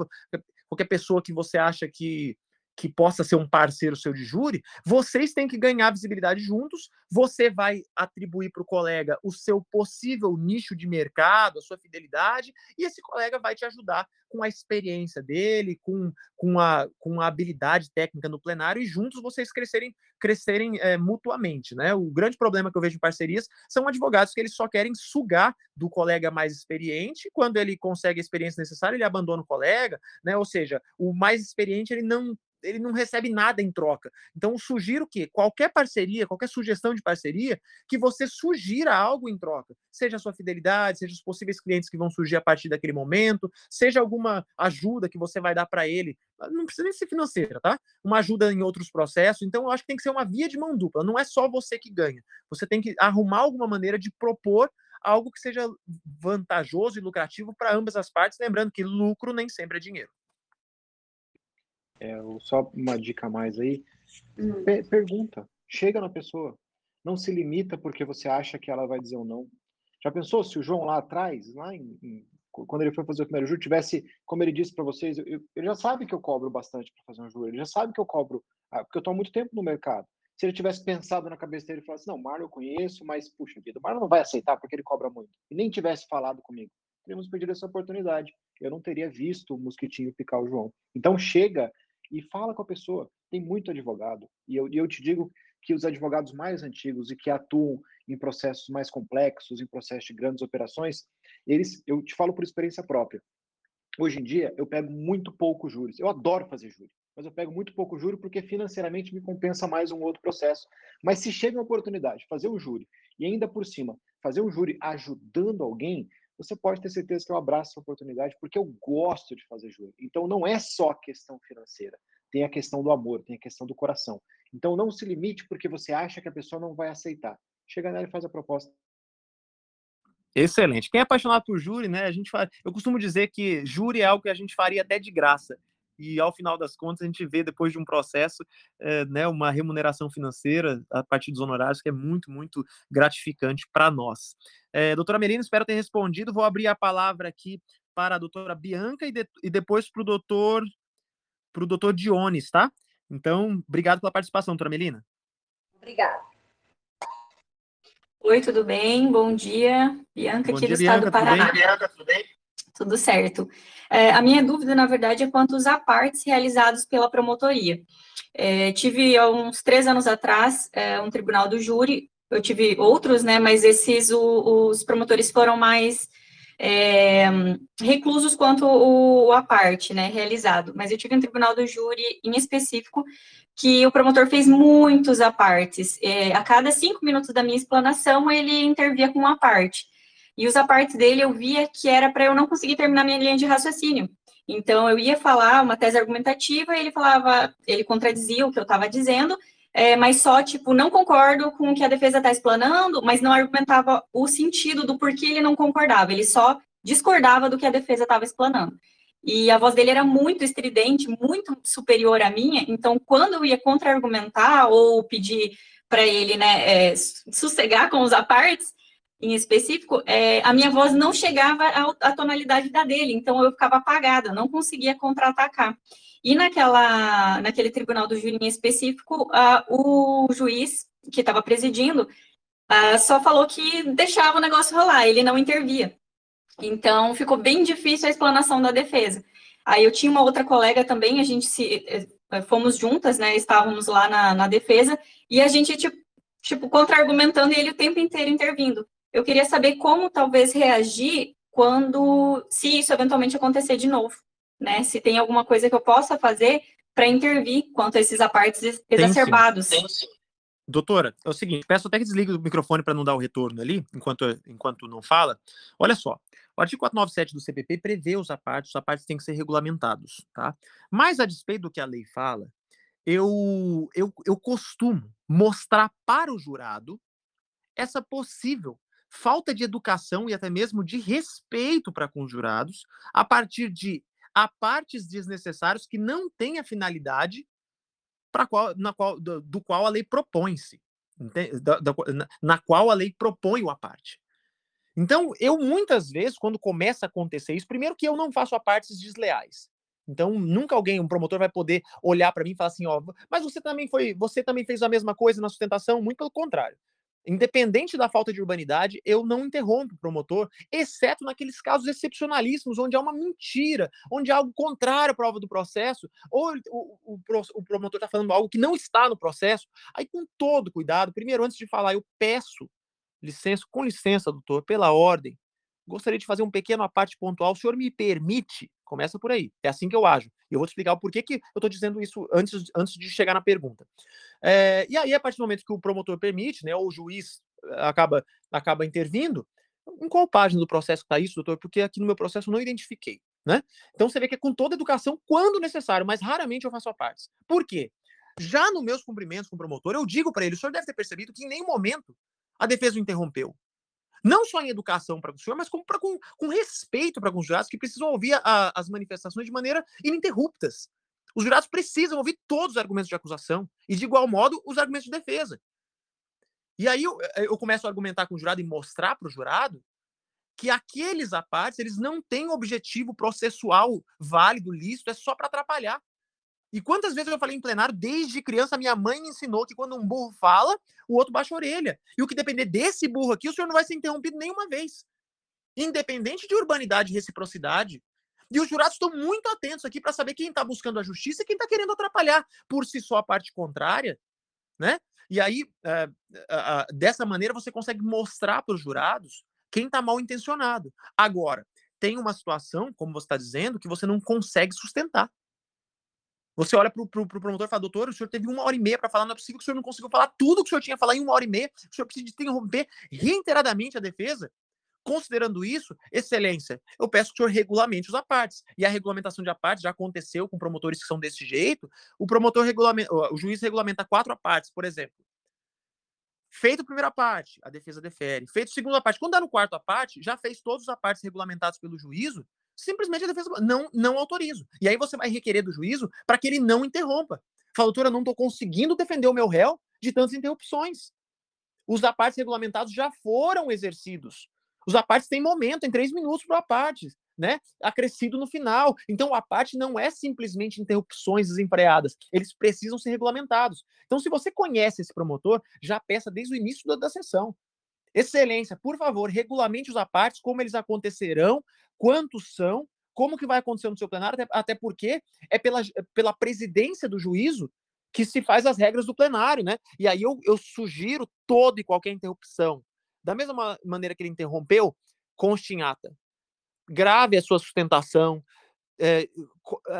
qualquer pessoa que você acha que, que possa ser um parceiro seu de júri, vocês têm que ganhar visibilidade juntos. Você vai atribuir para o colega o seu possível nicho de mercado, a sua fidelidade, e esse colega vai te ajudar com a experiência dele, com, com, a, com a habilidade técnica no plenário, e juntos vocês crescerem, crescerem é, mutuamente. Né? O grande problema que eu vejo em parcerias são advogados que eles só querem sugar do colega mais experiente, quando ele consegue a experiência necessária, ele abandona o colega, né? ou seja, o mais experiente ele não ele não recebe nada em troca. Então, sugiro que qualquer parceria, qualquer sugestão de parceria, que você sugira algo em troca. Seja a sua fidelidade, seja os possíveis clientes que vão surgir a partir daquele momento, seja alguma ajuda que você vai dar para ele. Não precisa nem ser financeira, tá? Uma ajuda em outros processos. Então, eu acho que tem que ser uma via de mão dupla. Não é só você que ganha. Você tem que arrumar alguma maneira de propor algo que seja vantajoso e lucrativo para ambas as partes, lembrando que lucro nem sempre é dinheiro. É, só uma dica a mais aí. Hum. pergunta, chega na pessoa. Não se limita porque você acha que ela vai dizer ou não. Já pensou se o João lá atrás, lá em, em, quando ele foi fazer o primeiro júri, tivesse, como ele disse para vocês, eu, ele já sabe que eu cobro bastante para fazer um júri, ele já sabe que eu cobro, ah, porque eu estou há muito tempo no mercado. Se ele tivesse pensado na cabeça dele e falasse, não, Marlon eu conheço, mas puxa vida, o Marlon não vai aceitar porque ele cobra muito. E nem tivesse falado comigo. Teríamos perdido essa oportunidade. Eu não teria visto o mosquitinho picar o João. Então chega e fala com a pessoa. Tem muito advogado. E eu, eu te digo que os advogados mais antigos e que atuam em processos mais complexos, em processos de grandes operações, eles, eu te falo por experiência própria. Hoje em dia, eu pego muito pouco juros. Eu adoro fazer júri, mas eu pego muito pouco júri porque financeiramente me compensa mais um outro processo. Mas se chega a oportunidade de fazer o júri e ainda por cima fazer o júri ajudando alguém, você pode ter certeza que eu abraço essa oportunidade porque eu gosto de fazer júri. Então não é só questão financeira, tem a questão do amor, tem a questão do coração. Então não se limite porque você acha que a pessoa não vai aceitar. Chega nela e faz a proposta. Excelente. Quem é apaixonado por júri, né? A gente faz... Eu costumo dizer que júri é algo que a gente faria até de graça. E ao final das contas, a gente vê depois de um processo, é, né, uma remuneração financeira a partir dos honorários que é muito, muito gratificante para nós. É, doutora Merino, espero ter respondido. Vou abrir a palavra aqui para a doutora Bianca e, de... e depois para o doutor para o doutor Dionis, tá? Então, obrigado pela participação, doutora Melina. Obrigada. Oi, tudo bem? Bom dia. Bianca, Bom aqui dia, do estado Bianca, do Paraná. Tudo bem? Bianca, tudo bem? Tudo certo. É, a minha dúvida, na verdade, é quanto aos apartes realizados pela promotoria. É, tive, há uns três anos atrás, é, um tribunal do júri, eu tive outros, né, mas esses, o, os promotores foram mais é, reclusos quanto o, aparte, né, realizado. Mas eu tive um tribunal do júri em específico que o promotor fez muitos apartes. É, a cada cinco minutos da minha explanação, ele intervia com uma parte. E os apartes dele eu via que era para eu não conseguir terminar minha linha de raciocínio. Então, eu ia falar uma tese argumentativa e ele falava, ele contradizia o que eu estava dizendo, é, mas só, tipo, não concordo com o que a defesa está explanando, mas não argumentava o sentido do porquê ele não concordava, ele só discordava do que a defesa estava explanando. E a voz dele era muito estridente, muito superior à minha, então, quando eu ia contra-argumentar ou pedir para ele, né, é, sossegar com os apartes, em específico, é, a minha voz não chegava à, tonalidade da dele, então eu ficava apagada, não conseguia contra-atacar. E naquela, naquele tribunal do júri em específico, uh, o juiz que estava presidindo uh, só falou que deixava o negócio rolar, ele não intervia. Então, ficou bem difícil a explanação da defesa. Aí eu tinha uma outra colega também, a gente se eh, fomos juntas, né? Estávamos lá na, na defesa, e a gente, tipo, tipo contra-argumentando ele o tempo inteiro intervindo. Eu queria saber como talvez reagir quando, se isso eventualmente acontecer de novo né? Se tem alguma coisa que eu possa fazer para intervir quanto a esses apartes exacerbados. Tem, sim. Doutora, é o seguinte, peço até que desligue o microfone para não dar o retorno ali, enquanto, enquanto não fala. Olha só, o artigo 497 do CPP prevê os apartes, os apartes têm que ser regulamentados, tá? Mas, a despeito do que a lei fala, eu, eu, eu costumo mostrar para o jurado essa possível falta de educação e até mesmo de respeito para com os jurados, a partir de partes desnecessários que não têm a finalidade para qual, na qual, do, do qual a lei propõe-se, na, qual a lei propõe o aparte. Então, eu muitas vezes, quando começa a acontecer isso, primeiro que eu não faço apartes desleais. Então, nunca alguém, um promotor, vai poder olhar para mim e falar assim, ó, mas você também foi, você também fez a mesma coisa na sustentação? Muito pelo contrário. Independente da falta de urbanidade, eu não interrompo o promotor, exceto naqueles casos excepcionalíssimos, onde há uma mentira, onde há algo contrário à prova do processo, ou o, o, o promotor está falando algo que não está no processo. Aí, com todo cuidado, primeiro, antes de falar, eu peço licença, com licença, doutor, pela ordem, gostaria de fazer um pequeno aparte pontual. O senhor me permite? Começa por aí. É assim que eu ajo. E eu vou te explicar o porquê que eu estou dizendo isso antes, antes de chegar na pergunta. É, e aí, a partir do momento que o promotor permite, né, ou o juiz eh, acaba, acaba intervindo, em qual página do processo está isso, doutor? Porque aqui no meu processo eu não identifiquei. Né? Então você vê que é com toda educação, quando necessário, mas raramente eu faço a parte. Por quê? Já nos meus cumprimentos com o promotor, eu digo para ele: o senhor deve ter percebido que em nenhum momento a defesa o interrompeu. Não só em educação para o senhor, mas como pra, com, com respeito para os jurados que precisam ouvir a, as manifestações de maneira ininterruptas. Os jurados precisam ouvir todos os argumentos de acusação e, de igual modo, os argumentos de defesa. E aí eu, eh, eu começo a argumentar com o jurado e mostrar para o jurado que aqueles apartes eles não têm objetivo processual válido, lícito, é só para atrapalhar. E quantas vezes eu falei em plenário, desde criança, minha mãe me ensinou que quando um burro fala, o outro baixa a orelha. E o que depender desse burro aqui, o senhor não vai ser interrompido nenhuma vez. Independente de urbanidade e reciprocidade. E os jurados estão muito atentos aqui para saber quem está buscando a justiça e quem está querendo atrapalhar por si só a parte contrária, né? E aí, é, dessa maneira, você consegue mostrar para os jurados quem está mal intencionado. Agora, tem uma situação, como você está dizendo, que você não consegue sustentar. Você olha para o pro, pro promotor e fala, doutor, o senhor teve uma hora e meia para falar, não é possível que o senhor não conseguiu falar tudo que o senhor tinha falado em uma hora e meia, o senhor precisa interromper reiteradamente a defesa. Considerando isso, excelência, eu peço que o senhor regulamente os apartes. E a regulamentação de apartes já aconteceu com promotores que são desse jeito. O promotor regulamenta, o juiz regulamenta quatro apartes, por exemplo. Feito a primeira parte, a defesa defere. Feito a segunda parte. Quando dá no quarto a parte, já fez todos os apartes regulamentados pelo juízo, simplesmente a defesa não, não autorizo. E aí você vai requerer do juízo para que ele não interrompa. Fala, doutor, eu não estou conseguindo defender o meu réu de tantas interrupções. Os apartes regulamentados já foram exercidos. Os apartes têm momento, em três minutos para o aparte, né? Acrescido no final. Então, o aparte não é simplesmente interrupções desempreadas. Eles precisam ser regulamentados. Então, se você conhece esse promotor, já peça desde o início da, da sessão. Excelência, por favor, regulamente os apartes, como eles acontecerão, quantos são, como que vai acontecer no seu plenário, até, até porque é pela, pela presidência do juízo que se faz as regras do plenário, né? E aí eu, eu sugiro toda e qualquer interrupção da mesma maneira que ele interrompeu, conste em ata. Grave a sua sustentação, é,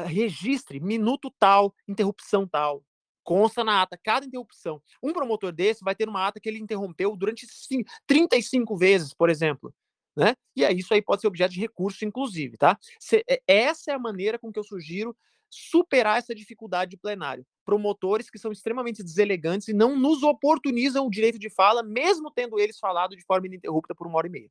registre minuto tal, interrupção tal. Consta na ata cada interrupção. Um promotor desse vai ter uma ata que ele interrompeu durante 35 vezes, por exemplo. Né? E aí isso aí pode ser objeto de recurso, inclusive, tá? É, essa é a maneira com que eu sugiro superar essa dificuldade de plenário. Promotores que são extremamente deselegantes e não nos oportunizam o direito de fala, mesmo tendo eles falado de forma ininterrupta por uma hora e meia.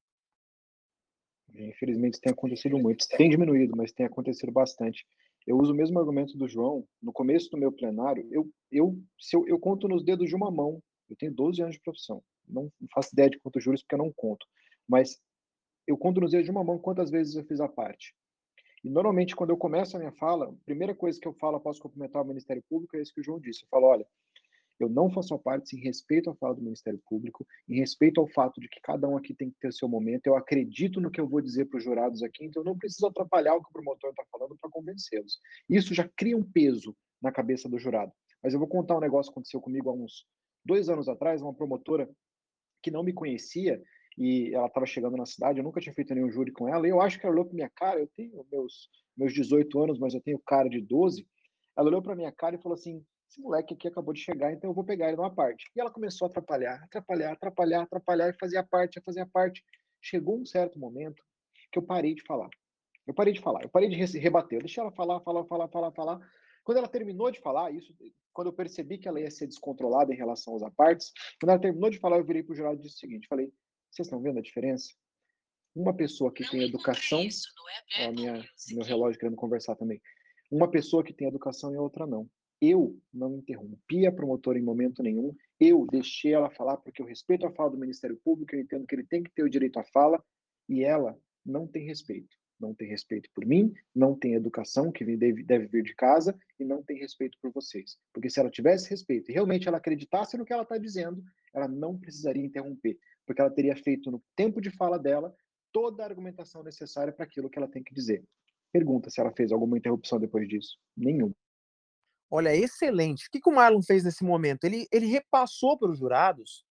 Infelizmente, isso tem acontecido muito. Tem diminuído, mas tem acontecido bastante. Eu uso o mesmo argumento do João. No começo do meu plenário, eu, eu, se eu, eu conto nos dedos de uma mão. Eu tenho 12 anos de profissão. Não faço ideia de quantos juros, porque eu não conto. Mas eu conto nos dedos de uma mão quantas vezes eu fiz a parte. E normalmente, quando eu começo a minha fala, a primeira coisa que eu falo após cumprimentar o Ministério Público é isso que o João disse. Eu falo, olha, eu não faço parte em respeito à fala do Ministério Público, em respeito ao fato de que cada um aqui tem que ter seu momento. Eu acredito no que eu vou dizer para os jurados aqui, então eu não preciso atrapalhar o que o promotor está falando para convencê-los. Isso já cria um peso na cabeça do jurado. Mas eu vou contar um negócio que aconteceu comigo há uns dois anos atrás, uma promotora que não me conhecia e ela estava chegando na cidade, eu nunca tinha feito nenhum júri com ela, e eu acho que ela olhou para minha cara, eu tenho meus, meus 18 anos, mas eu tenho cara de 12, ela olhou para minha cara e falou assim, esse moleque aqui acabou de chegar, então eu vou pegar ele numa parte. E ela começou a atrapalhar, atrapalhar, atrapalhar, atrapalhar, e fazia parte, fazia parte. Chegou um certo momento que eu parei de falar. Eu parei de falar, eu parei de rebater, eu deixei ela falar, falar, falar, falar, falar. Quando ela terminou de falar, isso, quando eu percebi que ela ia ser descontrolada em relação aos apartes, quando ela terminou de falar, eu virei para o jurado e disse o seguinte, falei, vocês estão vendo a diferença? Uma pessoa que tem educação, ó, minha, meu relógio querendo conversar também. Uma pessoa que tem educação e outra não. Eu não interrompi a promotora em momento nenhum. Eu deixei ela falar porque eu respeito a fala do Ministério Público, eu entendo que ele tem que ter o direito à fala e ela não tem respeito. Não tem respeito por mim, não tem educação que deve, vir de casa e não tem respeito por vocês. Porque se ela tivesse respeito e realmente ela acreditasse no que ela está dizendo, ela não precisaria interromper porque ela teria feito no tempo de fala dela toda a argumentação necessária para aquilo que ela tem que dizer. Pergunta se ela fez alguma interrupção depois disso. Nenhum. Olha, excelente. O que, que o Marlon fez nesse momento? Ele, ele repassou para os jurados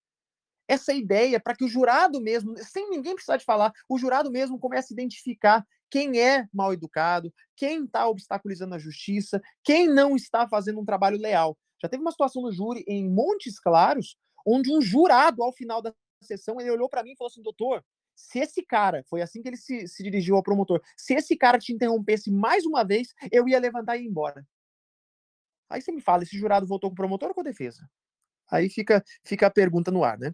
essa ideia para que o jurado mesmo, sem ninguém precisar de falar, o jurado mesmo comece a identificar quem é mal educado, quem está obstaculizando a justiça, quem não está fazendo um trabalho leal. Já teve uma situação no júri em Montes Claros, onde um jurado, ao final da sessão, ele olhou para mim e falou assim: doutor, se esse cara, foi assim que ele se, se dirigiu ao promotor, se esse cara te interrompesse mais uma vez, eu ia levantar e ir embora. Aí você me fala, esse jurado votou com o promotor ou com a defesa? Aí fica, fica a pergunta no ar, né?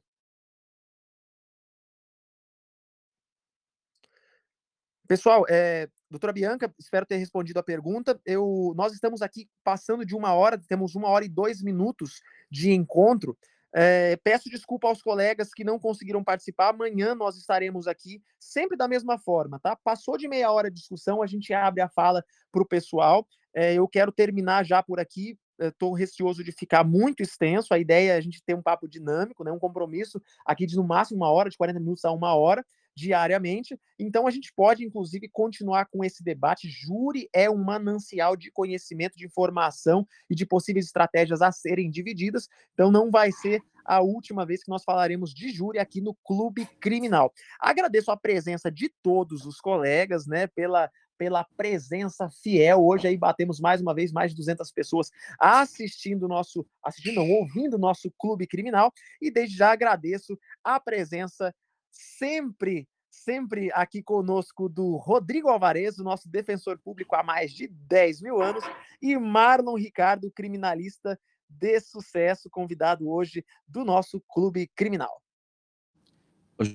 Pessoal, é, doutora Bianca, espero ter respondido a pergunta. Eu, nós estamos aqui passando de uma hora, temos uma hora e dois minutos de encontro. É, peço desculpa aos colegas que não conseguiram participar. Amanhã nós estaremos aqui, sempre da mesma forma, tá? Passou de meia hora de discussão, a gente abre a fala para o pessoal. É, eu quero terminar já por aqui. Estou receoso de ficar muito extenso. A ideia é a gente ter um papo dinâmico, né? um compromisso aqui de no máximo uma hora, de 40 minutos a uma hora diariamente. Então, a gente pode, inclusive, continuar com esse debate. Júri é um manancial de conhecimento, de informação e de possíveis estratégias a serem divididas. Então, não vai ser a última vez que nós falaremos de júri aqui no Clube Criminal. Agradeço a presença de todos os colegas, né, pela pela presença fiel. Hoje aí batemos mais uma vez mais de 200 pessoas assistindo nosso, assistindo, não, ouvindo nosso Clube Criminal e desde já agradeço a presença sempre sempre aqui conosco do Rodrigo Alvarez, o nosso defensor público há mais de 10 mil anos, e Marlon Ricardo, criminalista de sucesso, convidado hoje do nosso Clube Criminal.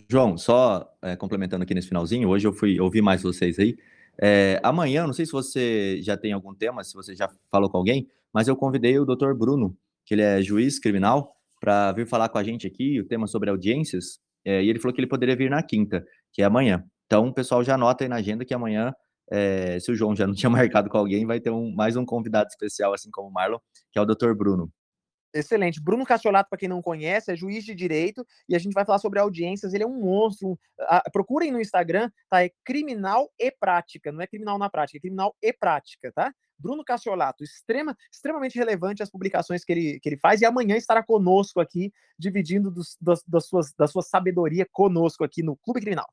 João, só é, complementando aqui nesse finalzinho, hoje eu fui ouvir mais vocês aí. É, amanhã, não sei se você já tem algum tema, se você já falou com alguém, mas eu convidei o Dr. Bruno, que ele é juiz criminal, para vir falar com a gente aqui, o tema sobre audiências, é, e ele falou que ele poderia vir na quinta que é amanhã. Então, o pessoal já anota aí na agenda que amanhã, é, se o João já não [LAUGHS] tinha marcado com alguém, vai ter um, mais um convidado especial, assim como o Marlon, que é o Dr. Bruno. Excelente. Bruno Cassiolato, para quem não conhece, é juiz de direito e a gente vai falar sobre audiências. Ele é um monstro. Procurem no Instagram, tá? É criminal e prática, não é criminal na prática, é criminal e prática, tá? Bruno Cassiolato, extrema, extremamente relevante as publicações que ele, que ele faz, e amanhã estará conosco aqui, dividindo dos, dos, das suas, da sua sabedoria conosco aqui no Clube Criminal.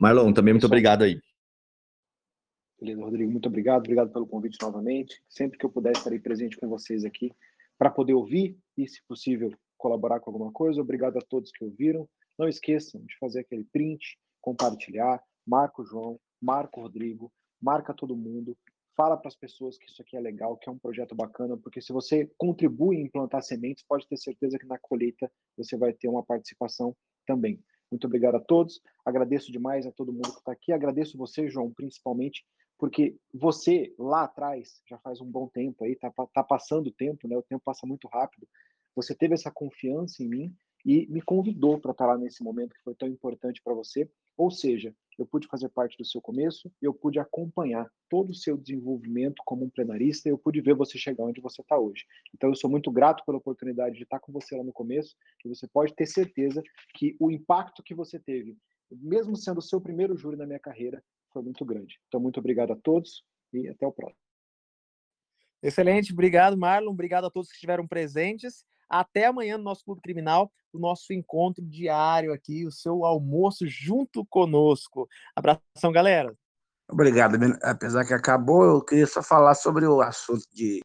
Marlon, também muito obrigado aí. Beleza, Rodrigo, muito obrigado. Obrigado pelo convite novamente. Sempre que eu puder, estarei presente com vocês aqui para poder ouvir e, se possível, colaborar com alguma coisa. Obrigado a todos que ouviram. Não esqueçam de fazer aquele print, compartilhar. Marca o João, marca o Rodrigo, marca todo mundo. Fala para as pessoas que isso aqui é legal, que é um projeto bacana, porque se você contribui em plantar sementes, pode ter certeza que na colheita você vai ter uma participação também. Muito obrigado a todos. Agradeço demais a todo mundo que está aqui. Agradeço você, João, principalmente, porque você lá atrás, já faz um bom tempo aí, tá, tá passando o tempo, né? O tempo passa muito rápido. Você teve essa confiança em mim e me convidou para estar lá nesse momento que foi tão importante para você. Ou seja, eu pude fazer parte do seu começo, eu pude acompanhar todo o seu desenvolvimento como um plenarista, eu pude ver você chegar onde você está hoje. Então, eu sou muito grato pela oportunidade de estar com você lá no começo, e você pode ter certeza que o impacto que você teve, mesmo sendo o seu primeiro júri na minha carreira, foi muito grande. Então, muito obrigado a todos e até o próximo. Excelente, obrigado, Marlon. Obrigado a todos que estiveram presentes. Até amanhã no nosso Clube Criminal, o nosso encontro diário aqui, o seu almoço junto conosco. Abração, galera. Obrigado. Apesar que acabou, eu queria só falar sobre o assunto de